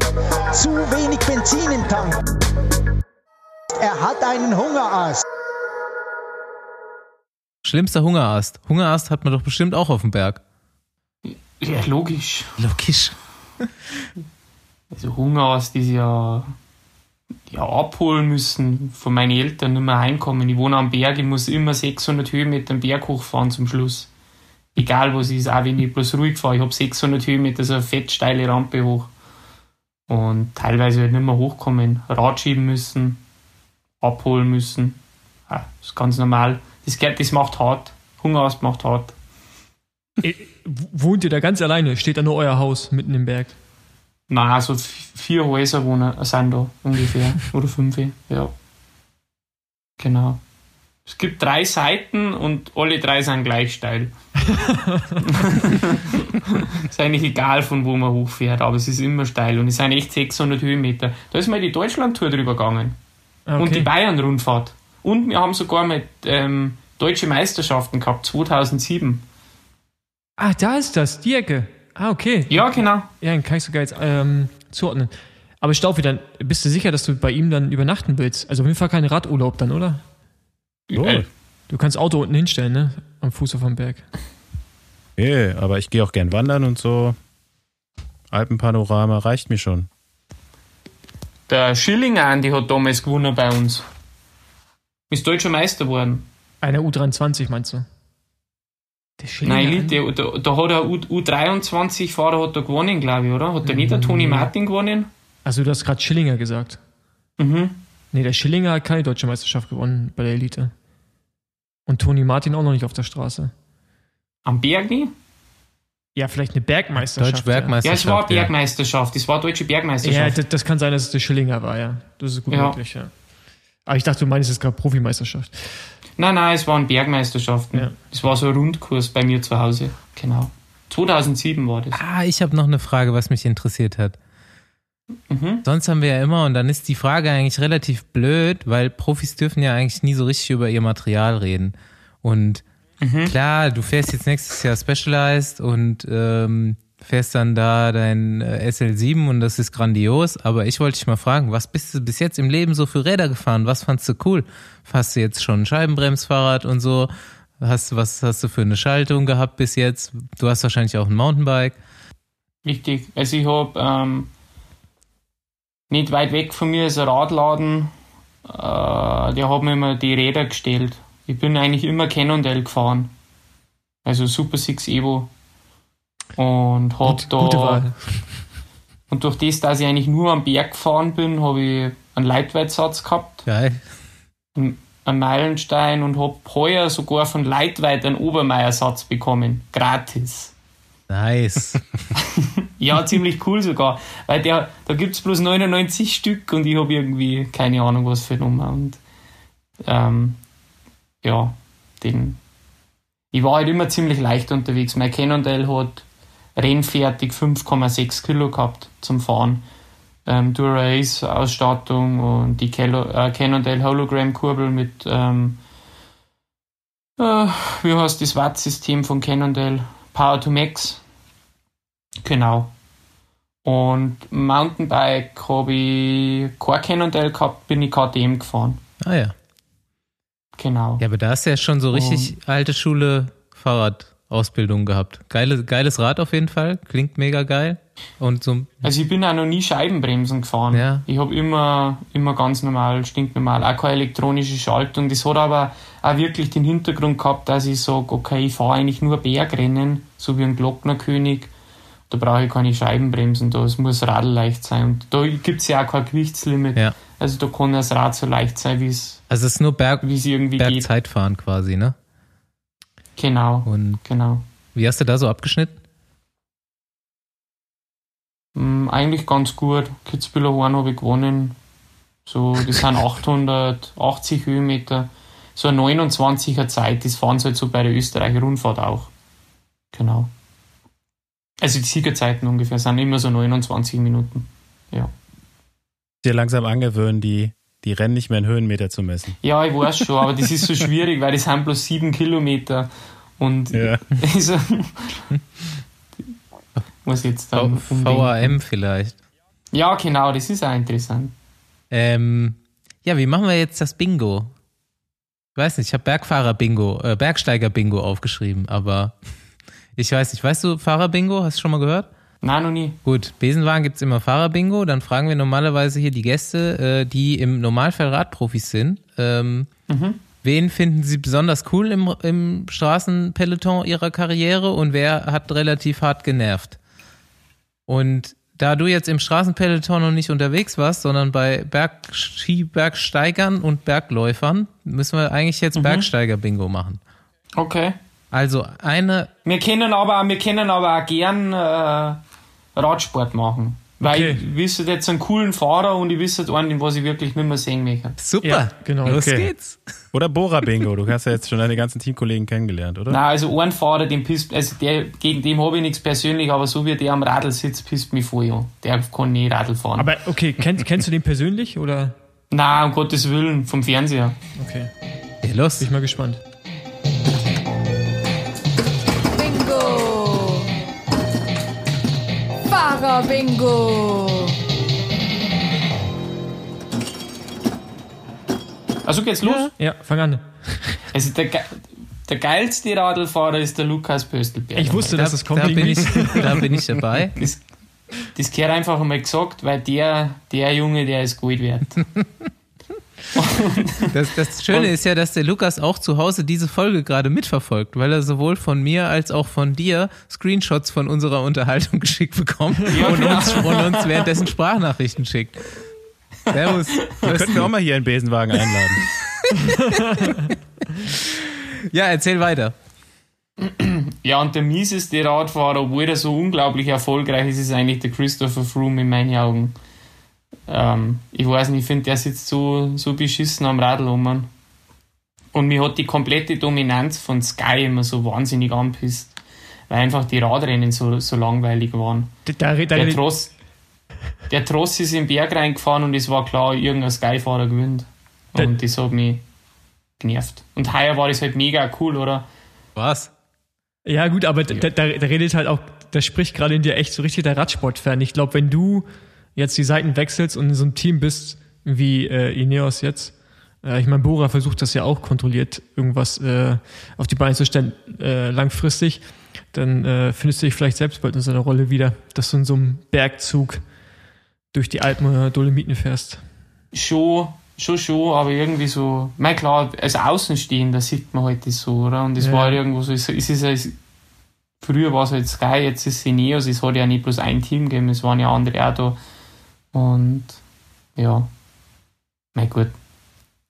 Zu wenig Benzin im Tank. Er hat einen Hungerast. Schlimmster Hungerast. Hungerast hat man doch bestimmt auch auf dem Berg. Ja, logisch. Logisch. Also Hungerast ist ja, ja abholen müssen von meinen Eltern nicht mehr heimkommen. Ich wohne am Berg, ich muss immer 600 Höhenmeter den Berg hochfahren zum Schluss. Egal was ist, auch wenn ich bloß ruhig fahre. Ich habe 600 Höhenmeter, so eine fett steile Rampe hoch. Und teilweise halt nicht mehr hochkommen. Rad schieben müssen, abholen müssen. Ja, das ist ganz normal. Das, geht, das macht hart. Hungerast macht hart. Äh, Wohnt ihr da ganz alleine? Steht da nur euer Haus mitten im Berg? Nein, so v- vier Häuser wohnen, sind da ungefähr. <laughs> Oder fünf, ja. Genau. Es gibt drei Seiten und alle drei sind gleich steil. <laughs> ist eigentlich egal, von wo man hochfährt, aber es ist immer steil und es sind echt 600 Höhenmeter. Da ist mal die Deutschland-Tour drüber gegangen Ah, und die Okay. Bayern-Rundfahrt. Und wir haben sogar mit ähm, deutsche Meisterschaften gehabt, 2007. Ah, da ist das, die Ecke. Ah, okay. Ja, genau. Ja, dann kann ich sogar jetzt ähm, zuordnen. Aber Staufi, dann bist du sicher, dass du bei ihm dann übernachten willst? Also auf jeden Fall kein Radurlaub dann, oder? Äh, Du kannst Auto unten hinstellen, ne? Am Fuß auf dem Berg. Nee, aber ich gehe auch gern wandern und so. Alpenpanorama reicht mir schon. Der Schillinger Andi hat damals gewonnen bei uns. Ist deutscher Meister geworden. Einer U23 meinst du? Der Schillinger Nein? Elite, da, da hat er U, U23-Fahrer hat er gewonnen, glaube ich, oder? Hat der nicht der Toni Martin gewonnen? Also du hast gerade Schillinger gesagt. Mhm. Nee, der Schillinger hat keine deutsche Meisterschaft gewonnen bei der Elite. Und Toni Martin auch noch nicht auf der Straße. Am Berg nicht? Ja, vielleicht eine Bergmeisterschaft. Deutsche Bergmeisterschaft. Ja, es war ja. Bergmeisterschaft. Es war deutsche Ja, ja Bergmeisterschaft. das, das kann sein, dass es der Schillinger war, ja. Das ist gut Ja. möglich, ja. Aber ich dachte, du meinst jetzt gerade Profimeisterschaft. nein, nein, es waren Bergmeisterschaften. Ja. Es war so ein Rundkurs bei mir zu Hause. Genau. 2007 war das. Ah, ich habe noch eine Frage, was mich interessiert hat. Mhm. Sonst haben wir ja immer, und dann ist die Frage eigentlich relativ blöd, weil Profis dürfen ja eigentlich nie so richtig über ihr Material reden. Und klar, du fährst jetzt nächstes Jahr Specialized und ähm, fährst dann da dein äh, SL7 und das ist grandios. Aber ich wollte dich mal fragen, was bist du bis jetzt im Leben so für Räder gefahren? Was fandst du cool? Hast du jetzt schon ein Scheibenbremsfahrrad und so? Hast was hast du für eine Schaltung gehabt bis jetzt? Du hast wahrscheinlich auch ein Mountainbike. Richtig. Also ich habe ähm, nicht weit weg von mir ist ein Radladen. Äh, hat mir immer die Räder gestellt. Ich bin eigentlich immer Cannondale gefahren. Also Super 6 Evo. Und hab Gut, da. gute Wahl. Und durch das, dass ich eigentlich nur am Berg gefahren bin, habe ich einen Lightweight-Satz gehabt, Geil. einen Meilenstein und habe heuer sogar von Lightweight einen Obermeier-Satz bekommen. Gratis. Nice. <laughs> Ja, ziemlich cool sogar. Weil der, da gibt es bloß 99 Stück und ich habe irgendwie keine Ahnung, was für Nummer. Und ähm, ja, den. Ich war halt immer ziemlich leicht unterwegs. Mein Cannondale hat rennfertig 5,6 Kilo gehabt zum Fahren. Ähm, Dura-Ace-Ausstattung und die Calo äh, Cannondale Hologram-Kurbel mit, ähm, äh, wie heißt das Watt-System von Cannondale? Power to Max. Genau. Und Mountainbike habe ich kein Cannondale gehabt, bin ich KTM gefahren. Ah ja. Genau. Ja, aber da du ja schon so richtig alte Schule Fahrradausbildung gehabt. Geile, geiles Rad auf jeden Fall. Klingt mega geil. Und so, Also ich bin auch noch nie Scheibenbremsen gefahren. Ja. Ich habe immer, immer ganz normal, stinknormal, auch keine elektronische Schaltung. Das hat aber auch wirklich den Hintergrund gehabt, dass ich sage, okay, ich fahre eigentlich nur Bergrennen, so wie ein Glocknerkönig. Da brauche ich keine Scheibenbremsen, da es muss Radl leicht sein. Und da gibt es ja auch kein Gewichtslimit. Ja. Also da kann das Rad so leicht sein, wie es also es ist nur Berg, irgendwie geht. Bergzeitfahren quasi, ne? Genau, Und genau. wie hast du da so abgeschnitten? Mm, Eigentlich ganz gut. Kitzbühler Horn habe ich gewonnen. So, das sind <laughs> 880 Höhenmeter. So eine 29er Zeit, das fahren sie halt so bei der Österreicher Rundfahrt auch. Genau. Also die Siegerzeiten ungefähr sind immer so 29 Minuten. Ja. Dir langsam angewöhnen, die, die Rennen nicht mehr in Höhenmeter zu messen. Ja, ich weiß schon, aber das ist so <laughs> schwierig, weil das sind bloß sieben Kilometer. Und Ja. <laughs> also, muss jetzt dann. VAM vielleicht. Ja, genau, das ist auch interessant. Ähm, ja, wie machen wir jetzt das Bingo? Ich weiß nicht, ich habe Bergfahrer-Bingo, äh, Bergsteiger-Bingo aufgeschrieben, aber <laughs> ich weiß nicht. Weißt du Fahrer-Bingo? Hast du schon mal gehört? Nein, noch nie. Gut, Besenwagen gibt's immer Fahrer-Bingo. Dann fragen wir normalerweise hier die Gäste, äh, die im Normalfall Radprofis sind. Ähm, Wen finden sie besonders cool im, im Straßenpeloton ihrer Karriere und wer hat relativ hart genervt? Und da du jetzt im Straßenpeloton noch nicht unterwegs warst, sondern bei Berg Skibergsteigern und Bergläufern, müssen wir eigentlich jetzt Bergsteiger-Bingo machen. Okay. Also eine, Wir können aber, auch- wir können aber auch gern äh, Radsport machen. Weil Okay. ich wüsste jetzt einen coolen Fahrer und ich wüsste einen, den was ich wirklich nicht mehr sehen möchte. super, Ja, genau. los Okay. geht's. Oder Bora Bingo. Du hast ja jetzt schon deine ganzen Teamkollegen kennengelernt, oder? Nein, also einen Fahrer, den pisst, also der, gegen den habe ich nichts persönlich, aber so wie der am Radl sitzt, pisst mich voll an. Der kann nie Radl fahren. Aber okay, kennst, kennst du den persönlich oder? Nein, um Gottes Willen, vom Fernseher. Okay, Ja, los. bin ich mal gespannt. Fahrer-Bingo! Also geht's los? Ja, fang an. Also der, ge- der geilste Radlfahrer ist der Lukas Pöstelberger. Ich wusste, dass es kommt. da, bin ich, da bin ich dabei. <laughs> Das, das gehört einfach einmal gesagt, weil der, der Junge, der ist Gold wert. <laughs> <laughs> Das, das Schöne Und- ist ja, dass der Lukas auch zu Hause diese Folge gerade mitverfolgt, weil er sowohl von mir als auch von dir Screenshots von unserer Unterhaltung <laughs> geschickt bekommt und, genau. uns, und uns währenddessen Sprachnachrichten schickt. Servus. Könnten wir auch mal hier einen Besenwagen einladen. <laughs> Ja, erzähl weiter. Ja, und der mieseste Radfahrer, obwohl er so unglaublich erfolgreich ist, ist eigentlich der Christopher Froome in meinen Augen. Ähm, ich weiß nicht, ich finde, der sitzt so, so beschissen am Radl um. Und mir hat die komplette Dominanz von Sky immer so wahnsinnig anpisst. weil einfach die Radrennen so, so langweilig waren. Da, da, Der Tross, der Tross ist in den Berg reingefahren und es war klar, irgendein Skyfahrer gewinnt. Der- Und das hat mich genervt. Und heuer war das halt mega cool, oder? Was? Ja, gut, aber da, da, da redet halt auch, da spricht gerade in dir echt so richtig der Radsportfan. Ich glaube, wenn du jetzt die Seiten wechselst und in so einem Team bist, wie äh, Ineos jetzt, äh, ich meine, Bora versucht das ja auch kontrolliert, irgendwas äh, auf die Beine zu stellen, äh, langfristig, dann äh, findest du dich vielleicht selbst bald in so einer Rolle wieder, dass du in so einem Bergzug durch die Alpen oder Dolomiten fährst. Schon, schon, schon, aber irgendwie so, mein klar, als Außenstehender sieht man halt das so, oder? Und es Ja. war halt irgendwo so, es, ist ja, es, früher war es halt Sky, jetzt ist es Ineos, es hat ja nicht bloß ein Team gegeben, es waren ja andere auch da. Und ja, mein gut,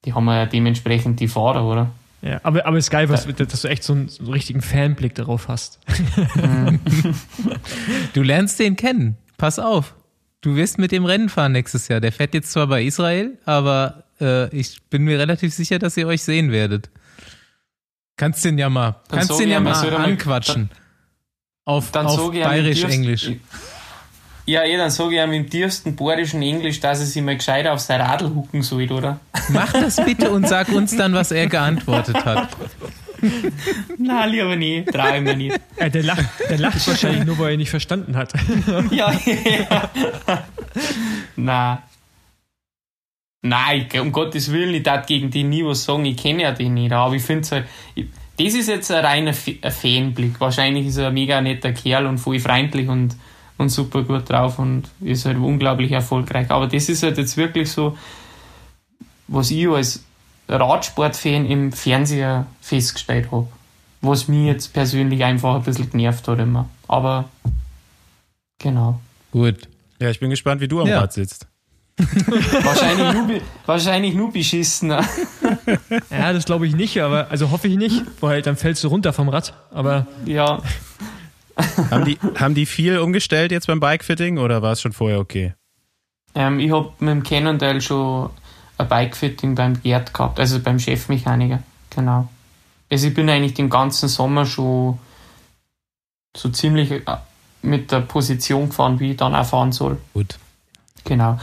die haben ja dementsprechend die Fahrer, oder? Ja, aber, aber es ist geil, was, dass du echt so einen, so einen richtigen Fanblick darauf hast. <laughs> Du lernst den kennen. Pass auf. Du wirst mit dem Rennen fahren nächstes Jahr. Der fährt jetzt zwar bei Israel, aber äh, ich bin mir relativ sicher, dass ihr euch sehen werdet. Kannst den ja mal, Dann kannst den ja mal anquatschen. Auf, Dann auf sage ich Ja, eh, dann sage ich ihm im tiefsten bayerischen Englisch, dass er sich mal gescheit auf sein Radl hucken soll, oder? Mach das bitte und sag uns dann, was er geantwortet hat. Nein, lieber nie, trau ich mir nicht. Äh, der, lacht, der lacht <laughs> wahrscheinlich nur, weil er nicht verstanden hat. <laughs> Ja, ja. Nein. Nein, um Gottes Willen, ich darf gegen die nie was sagen, ich kenne ja den nicht, aber ich finde es halt, ich- das ist jetzt ein reiner F- ein Fanblick. Wahrscheinlich ist er ein mega netter Kerl und voll freundlich und, und super gut drauf und ist halt unglaublich erfolgreich. Aber das ist halt jetzt wirklich so, was ich als Radsportfan im Fernseher festgestellt habe. Was mich jetzt persönlich einfach ein bisschen genervt hat immer. Aber genau. Gut. Ja, ich bin gespannt, wie du am Ja. Rad sitzt. <laughs> Wahrscheinlich nur, wahrscheinlich nur beschissener. Ja, das glaube ich nicht, aber also hoffe ich nicht, weil dann fällst du runter vom Rad. Aber Ja, Haben die, haben die viel umgestellt jetzt beim Bikefitting oder war es schon vorher okay? ähm, ich habe mit dem Cannondale schon ein Bikefitting beim Gerd gehabt, also beim Chefmechaniker, genau. Also ich bin eigentlich den ganzen Sommer schon so ziemlich äh, mit der Position gefahren, wie ich dann auch fahren soll. Gut. Genau.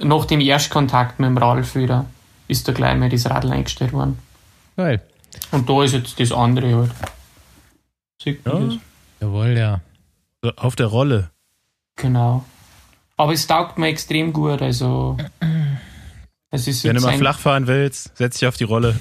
Nach dem Erstkontakt mit dem Ralf wieder ist da gleich mal das Radl eingestellt worden. Geil. Und da ist jetzt das andere halt. Sieht man Ja. das? Jawohl, ja. Auf der Rolle. Genau. Aber es taugt mir extrem gut, also. Es ist Wenn du mal flach fahren willst, setz dich auf die Rolle.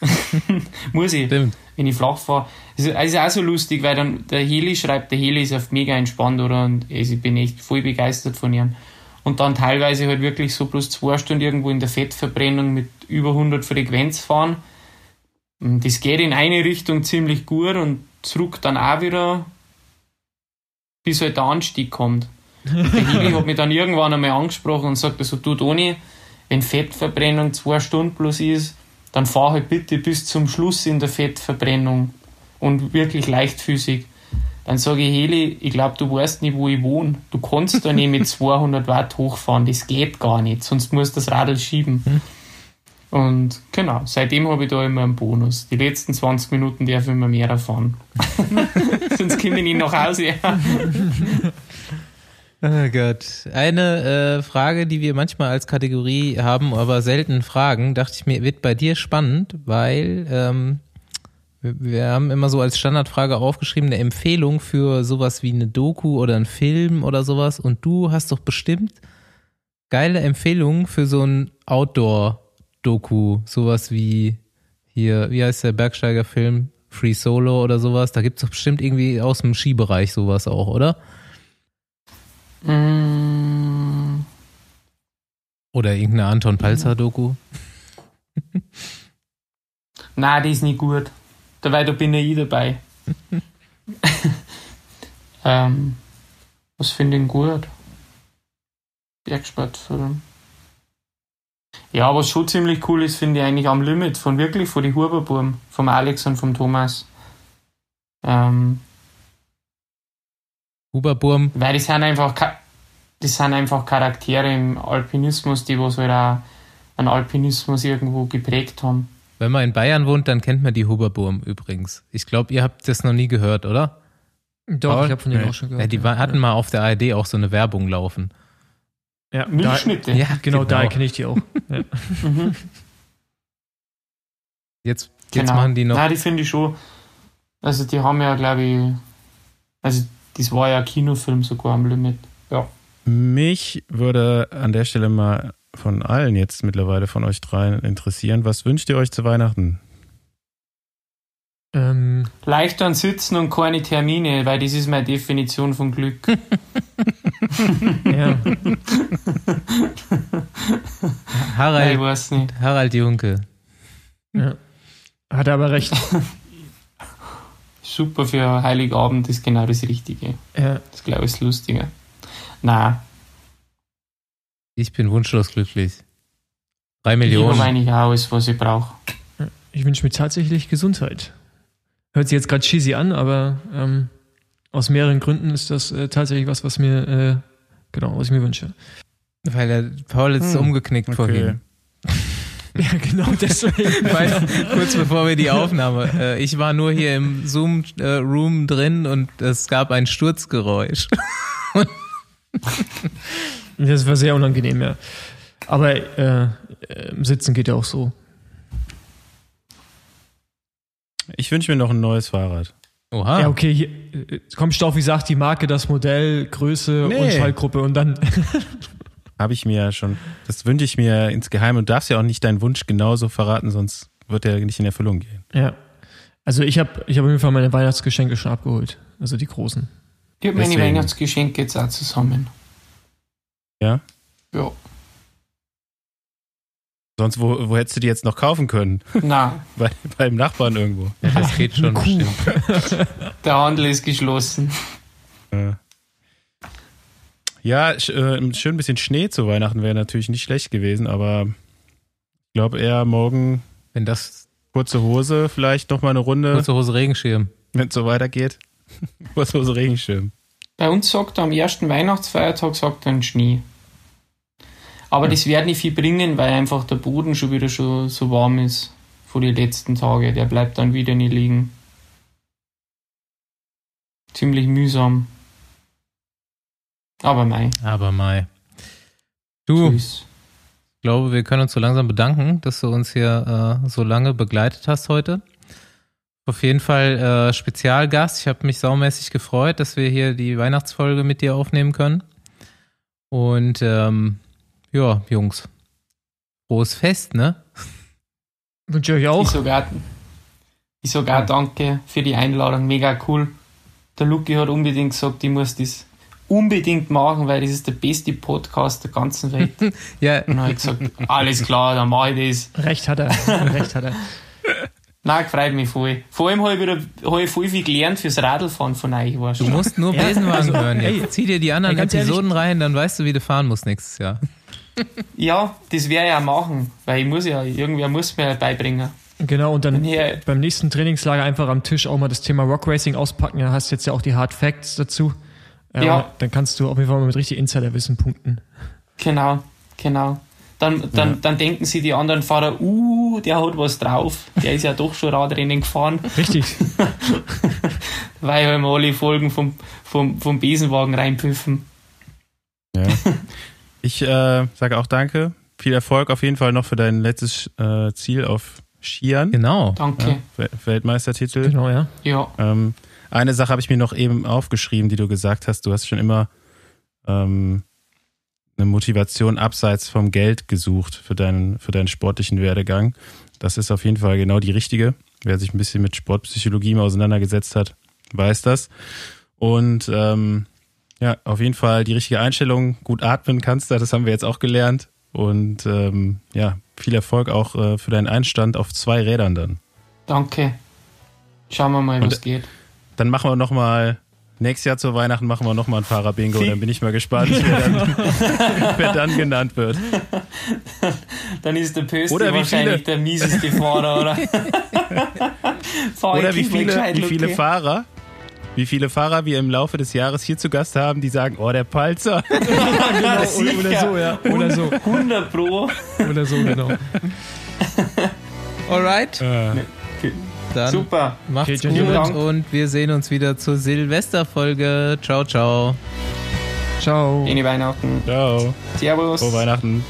<laughs> Muss ich, Stimmt. wenn ich flach fahre. Es ist, auch so lustig, weil dann der Heli schreibt, der Heli ist oft mega entspannt, oder? Und also ich bin echt voll begeistert von ihm. Und dann teilweise halt wirklich so bloß zwei Stunden irgendwo in der Fettverbrennung mit über 100 Frequenz fahren. Und Das geht in eine Richtung ziemlich gut und zurück dann auch wieder, bis halt der Anstieg kommt. Und der Heli hat mich dann irgendwann einmal angesprochen und sagt also, du Toni, wenn Fettverbrennung zwei Stunden plus ist, dann fahr halt bitte bis zum Schluss in der Fettverbrennung und wirklich leichtfüßig. Dann sage ich, Heli, ich glaube, du weißt nicht, wo ich wohne. Du kannst da nicht mit <laughs> 200 Watt hochfahren, das geht gar nicht, sonst musst du das Radl schieben. Und genau, seitdem habe ich da immer einen Bonus. Die letzten 20 Minuten darf ich immer mehr fahren. <laughs> sonst komme ich nicht nach Hause. Oh <laughs> Gott. Eine äh, Frage, die wir manchmal als Kategorie haben, aber selten fragen, dachte ich mir, wird bei dir spannend, weil ähm, wir, wir haben immer so als Standardfrage aufgeschrieben, eine Empfehlung für sowas wie eine Doku oder ein Film oder sowas. Und du hast doch bestimmt geile Empfehlungen für so ein Outdoor-Doku, sowas wie hier, wie heißt der Bergsteiger-Film? Free Solo oder sowas. Da gibt es doch bestimmt irgendwie aus dem Skibereich sowas auch, oder? Mm, Oder irgendeine Anton Palzer-Doku. <laughs> Nein, die ist nicht gut. Dabei, da bin ja ich dabei. <laughs> <laughs> ähm, was finde ich gut? Bergsportfilm. Ja, was schon ziemlich cool ist, finde ich eigentlich am Limit von wirklich von die Huberburm, vom Alex und vom Thomas. Ähm, Huberburm, weil die sind einfach die sind einfach Charaktere im Alpinismus, die was halt auch einen Alpinismus irgendwo geprägt haben. wenn man in Bayern wohnt, dann kennt man die Huberburm übrigens. Ich glaube, ihr habt das noch nie gehört, oder? Doch, Paul? ich habe von denen Nee. auch schon gehört. Ja, die war- hatten mal auf der ARD auch so eine Werbung laufen. Ja, da, Milchschnitte. Ja, genau, daher kenne ich die auch. Ja. <laughs> Mhm. Jetzt, jetzt Genau. machen die noch. Nein, die finde ich schon. Also, die haben ja, glaube ich. Also, das war ja ein Kinofilm sogar am Limit. Ja. Mich würde an der Stelle mal von allen jetzt mittlerweile von euch dreien interessieren. Was wünscht ihr euch zu Weihnachten? Ähm, Leicht an Sitzen und keine Termine, weil das ist meine Definition von Glück. <laughs> ja. Nein, Harald, ich weiß nicht. Harald Junke. ja. Hat er aber recht. Super für Heiligabend ist genau das Richtige. Ja. Das glaube ich ist lustiger. Na, Ich bin wunschlos glücklich. Drei ich Millionen. eigentlich auch alles, was ich brauche. Ich wünsche mir tatsächlich Gesundheit. Hört sich jetzt gerade cheesy an, aber ähm, aus mehreren Gründen ist das äh, tatsächlich was, was mir, äh, genau, was ich mir wünsche. Weil der Paul ist Hm, umgeknickt vorhin. <laughs> Ja, genau deswegen. Weil, kurz bevor wir die Aufnahme, äh, ich war nur hier im Zoom-Room drin und es gab ein Sturzgeräusch. <laughs> Das war sehr unangenehm, ja. Aber äh, äh, im Sitzen geht ja auch so. Ich wünsche mir noch ein neues Fahrrad. Oha. Ja, okay, hier, äh, komm, Stoffi sagt die Marke, das Modell, Größe Nee. und Schaltgruppe und dann. <laughs> Habe ich mir ja schon. Das wünsche ich mir insgeheim und darfst ja auch nicht deinen Wunsch genauso verraten, sonst wird er nicht in Erfüllung gehen. ja. Also ich habe ich hab auf jeden Fall meine Weihnachtsgeschenke schon abgeholt. Also die großen. Ich habe meine. Weihnachtsgeschenke jetzt auch zusammen. Ja? Ja. Sonst, wo, wo hättest du die jetzt noch kaufen können? Na, <laughs> Bei, beim Nachbarn irgendwo. Ja, das geht schon Kuh. bestimmt. <laughs> der Handel ist geschlossen. Ja, äh, ein schön bisschen Schnee zu Weihnachten wäre natürlich nicht schlecht gewesen, aber ich glaube eher morgen Wenn das kurze Hose, vielleicht noch mal eine Runde, kurze Hose Regenschirm. wenn es so weitergeht. <laughs> kurze Hose, Regenschirm. Bei uns sagt er am ersten Weihnachtsfeiertag sagt er einen Schnee. Aber das wird nicht viel bringen, weil einfach der Boden schon wieder schon so warm ist vor den letzten Tagen. Der bleibt dann wieder nicht liegen. Ziemlich mühsam. Aber mei, Aber Mai. Du, ich ist. glaube, wir können uns so langsam bedanken, dass du uns hier äh, so lange begleitet hast heute. Auf jeden Fall äh, Spezialgast. Ich habe mich saumäßig gefreut, dass wir hier die Weihnachtsfolge mit dir aufnehmen können. Und ähm, ja, Jungs, frohes Fest, ne? Wünsche ich euch Ich auch. sogar, ich sogar danke für die Einladung, mega cool. Der Luki hat unbedingt gesagt, ich muss das unbedingt machen, weil das ist der beste Podcast der ganzen Welt. <laughs> Ja, Und dann habe ich gesagt, alles klar, dann mache ich das. Recht hat er. Recht hat er. <laughs> Nein, freut mich voll. Vor allem habe ich, wieder, hab ich voll viel gelernt fürs Radlfahren von euch. Weißt du musst nur Besenwagen also, hören. ey, Jetzt zieh dir die anderen ey, ganz ehrlich- Episoden rein, dann weißt du, wie du fahren musst nächstes Jahr. <laughs> Ja, das werde ich auch machen, weil ich muss ja, irgendwer muss mir beibringen. Genau, und dann ihr, beim nächsten Trainingslager einfach am Tisch auch mal das Thema Rock Racing auspacken. Da hast du jetzt ja auch die Hard Facts dazu. Äh, Ja. Dann kannst du auf jeden Fall mal mit richtig Insiderwissen punkten. genau, genau. Dann, dann, dann denken sie die anderen Fahrer, uh, der hat was drauf. Der ist ja doch schon Radrennen gefahren, <laughs> <laughs> Richtig. weil halt mal alle Folgen vom, vom, vom Besenwagen reinpüffen. Ja. Ich äh, sage auch danke. Viel Erfolg auf jeden Fall noch für dein letztes äh, Ziel auf Skiern. Genau. Danke. Ja, Wel- Weltmeistertitel. genau, ja. Ja, Ähm, eine Sache habe ich mir noch eben aufgeschrieben, die du gesagt hast. Du hast schon immer ähm, eine Motivation abseits vom Geld gesucht für deinen, für deinen sportlichen Werdegang. Das ist auf jeden Fall genau die richtige. Wer sich ein bisschen mit Sportpsychologie mal auseinandergesetzt hat, weiß das. Und ähm, ja, auf jeden Fall die richtige Einstellung. Gut atmen kannst du, das haben wir jetzt auch gelernt. Und ähm, ja, viel Erfolg auch äh, für deinen Einstand auf zwei Rädern dann. danke. Schauen wir mal, Und- was geht. Dann machen wir noch mal nächstes Jahr zu Weihnachten machen wir noch mal ein Fahrerbingo. Dann bin ich mal gespannt, <laughs> wer dann, wer dann genannt wird. <laughs> Dann ist der Pösti Oder wie wahrscheinlich viele- der mieseste Fahrer, oder? <laughs> Oder wie viele, wie viele. Fahrer, wie viele Fahrer wir im Laufe des Jahres hier zu Gast haben, die sagen, oh der Palzer. <laughs> Genau, sicher. oder so, ja. Oder so. 100 Pro. Oder so, genau. <laughs> Alright. Äh, Dann Super. macht's Okay, gut und wir sehen uns wieder zur Silvesterfolge. Ciao, ciao. Ciao. Schöne Weihnachten. Ciao. Servus. Frohe Weihnachten.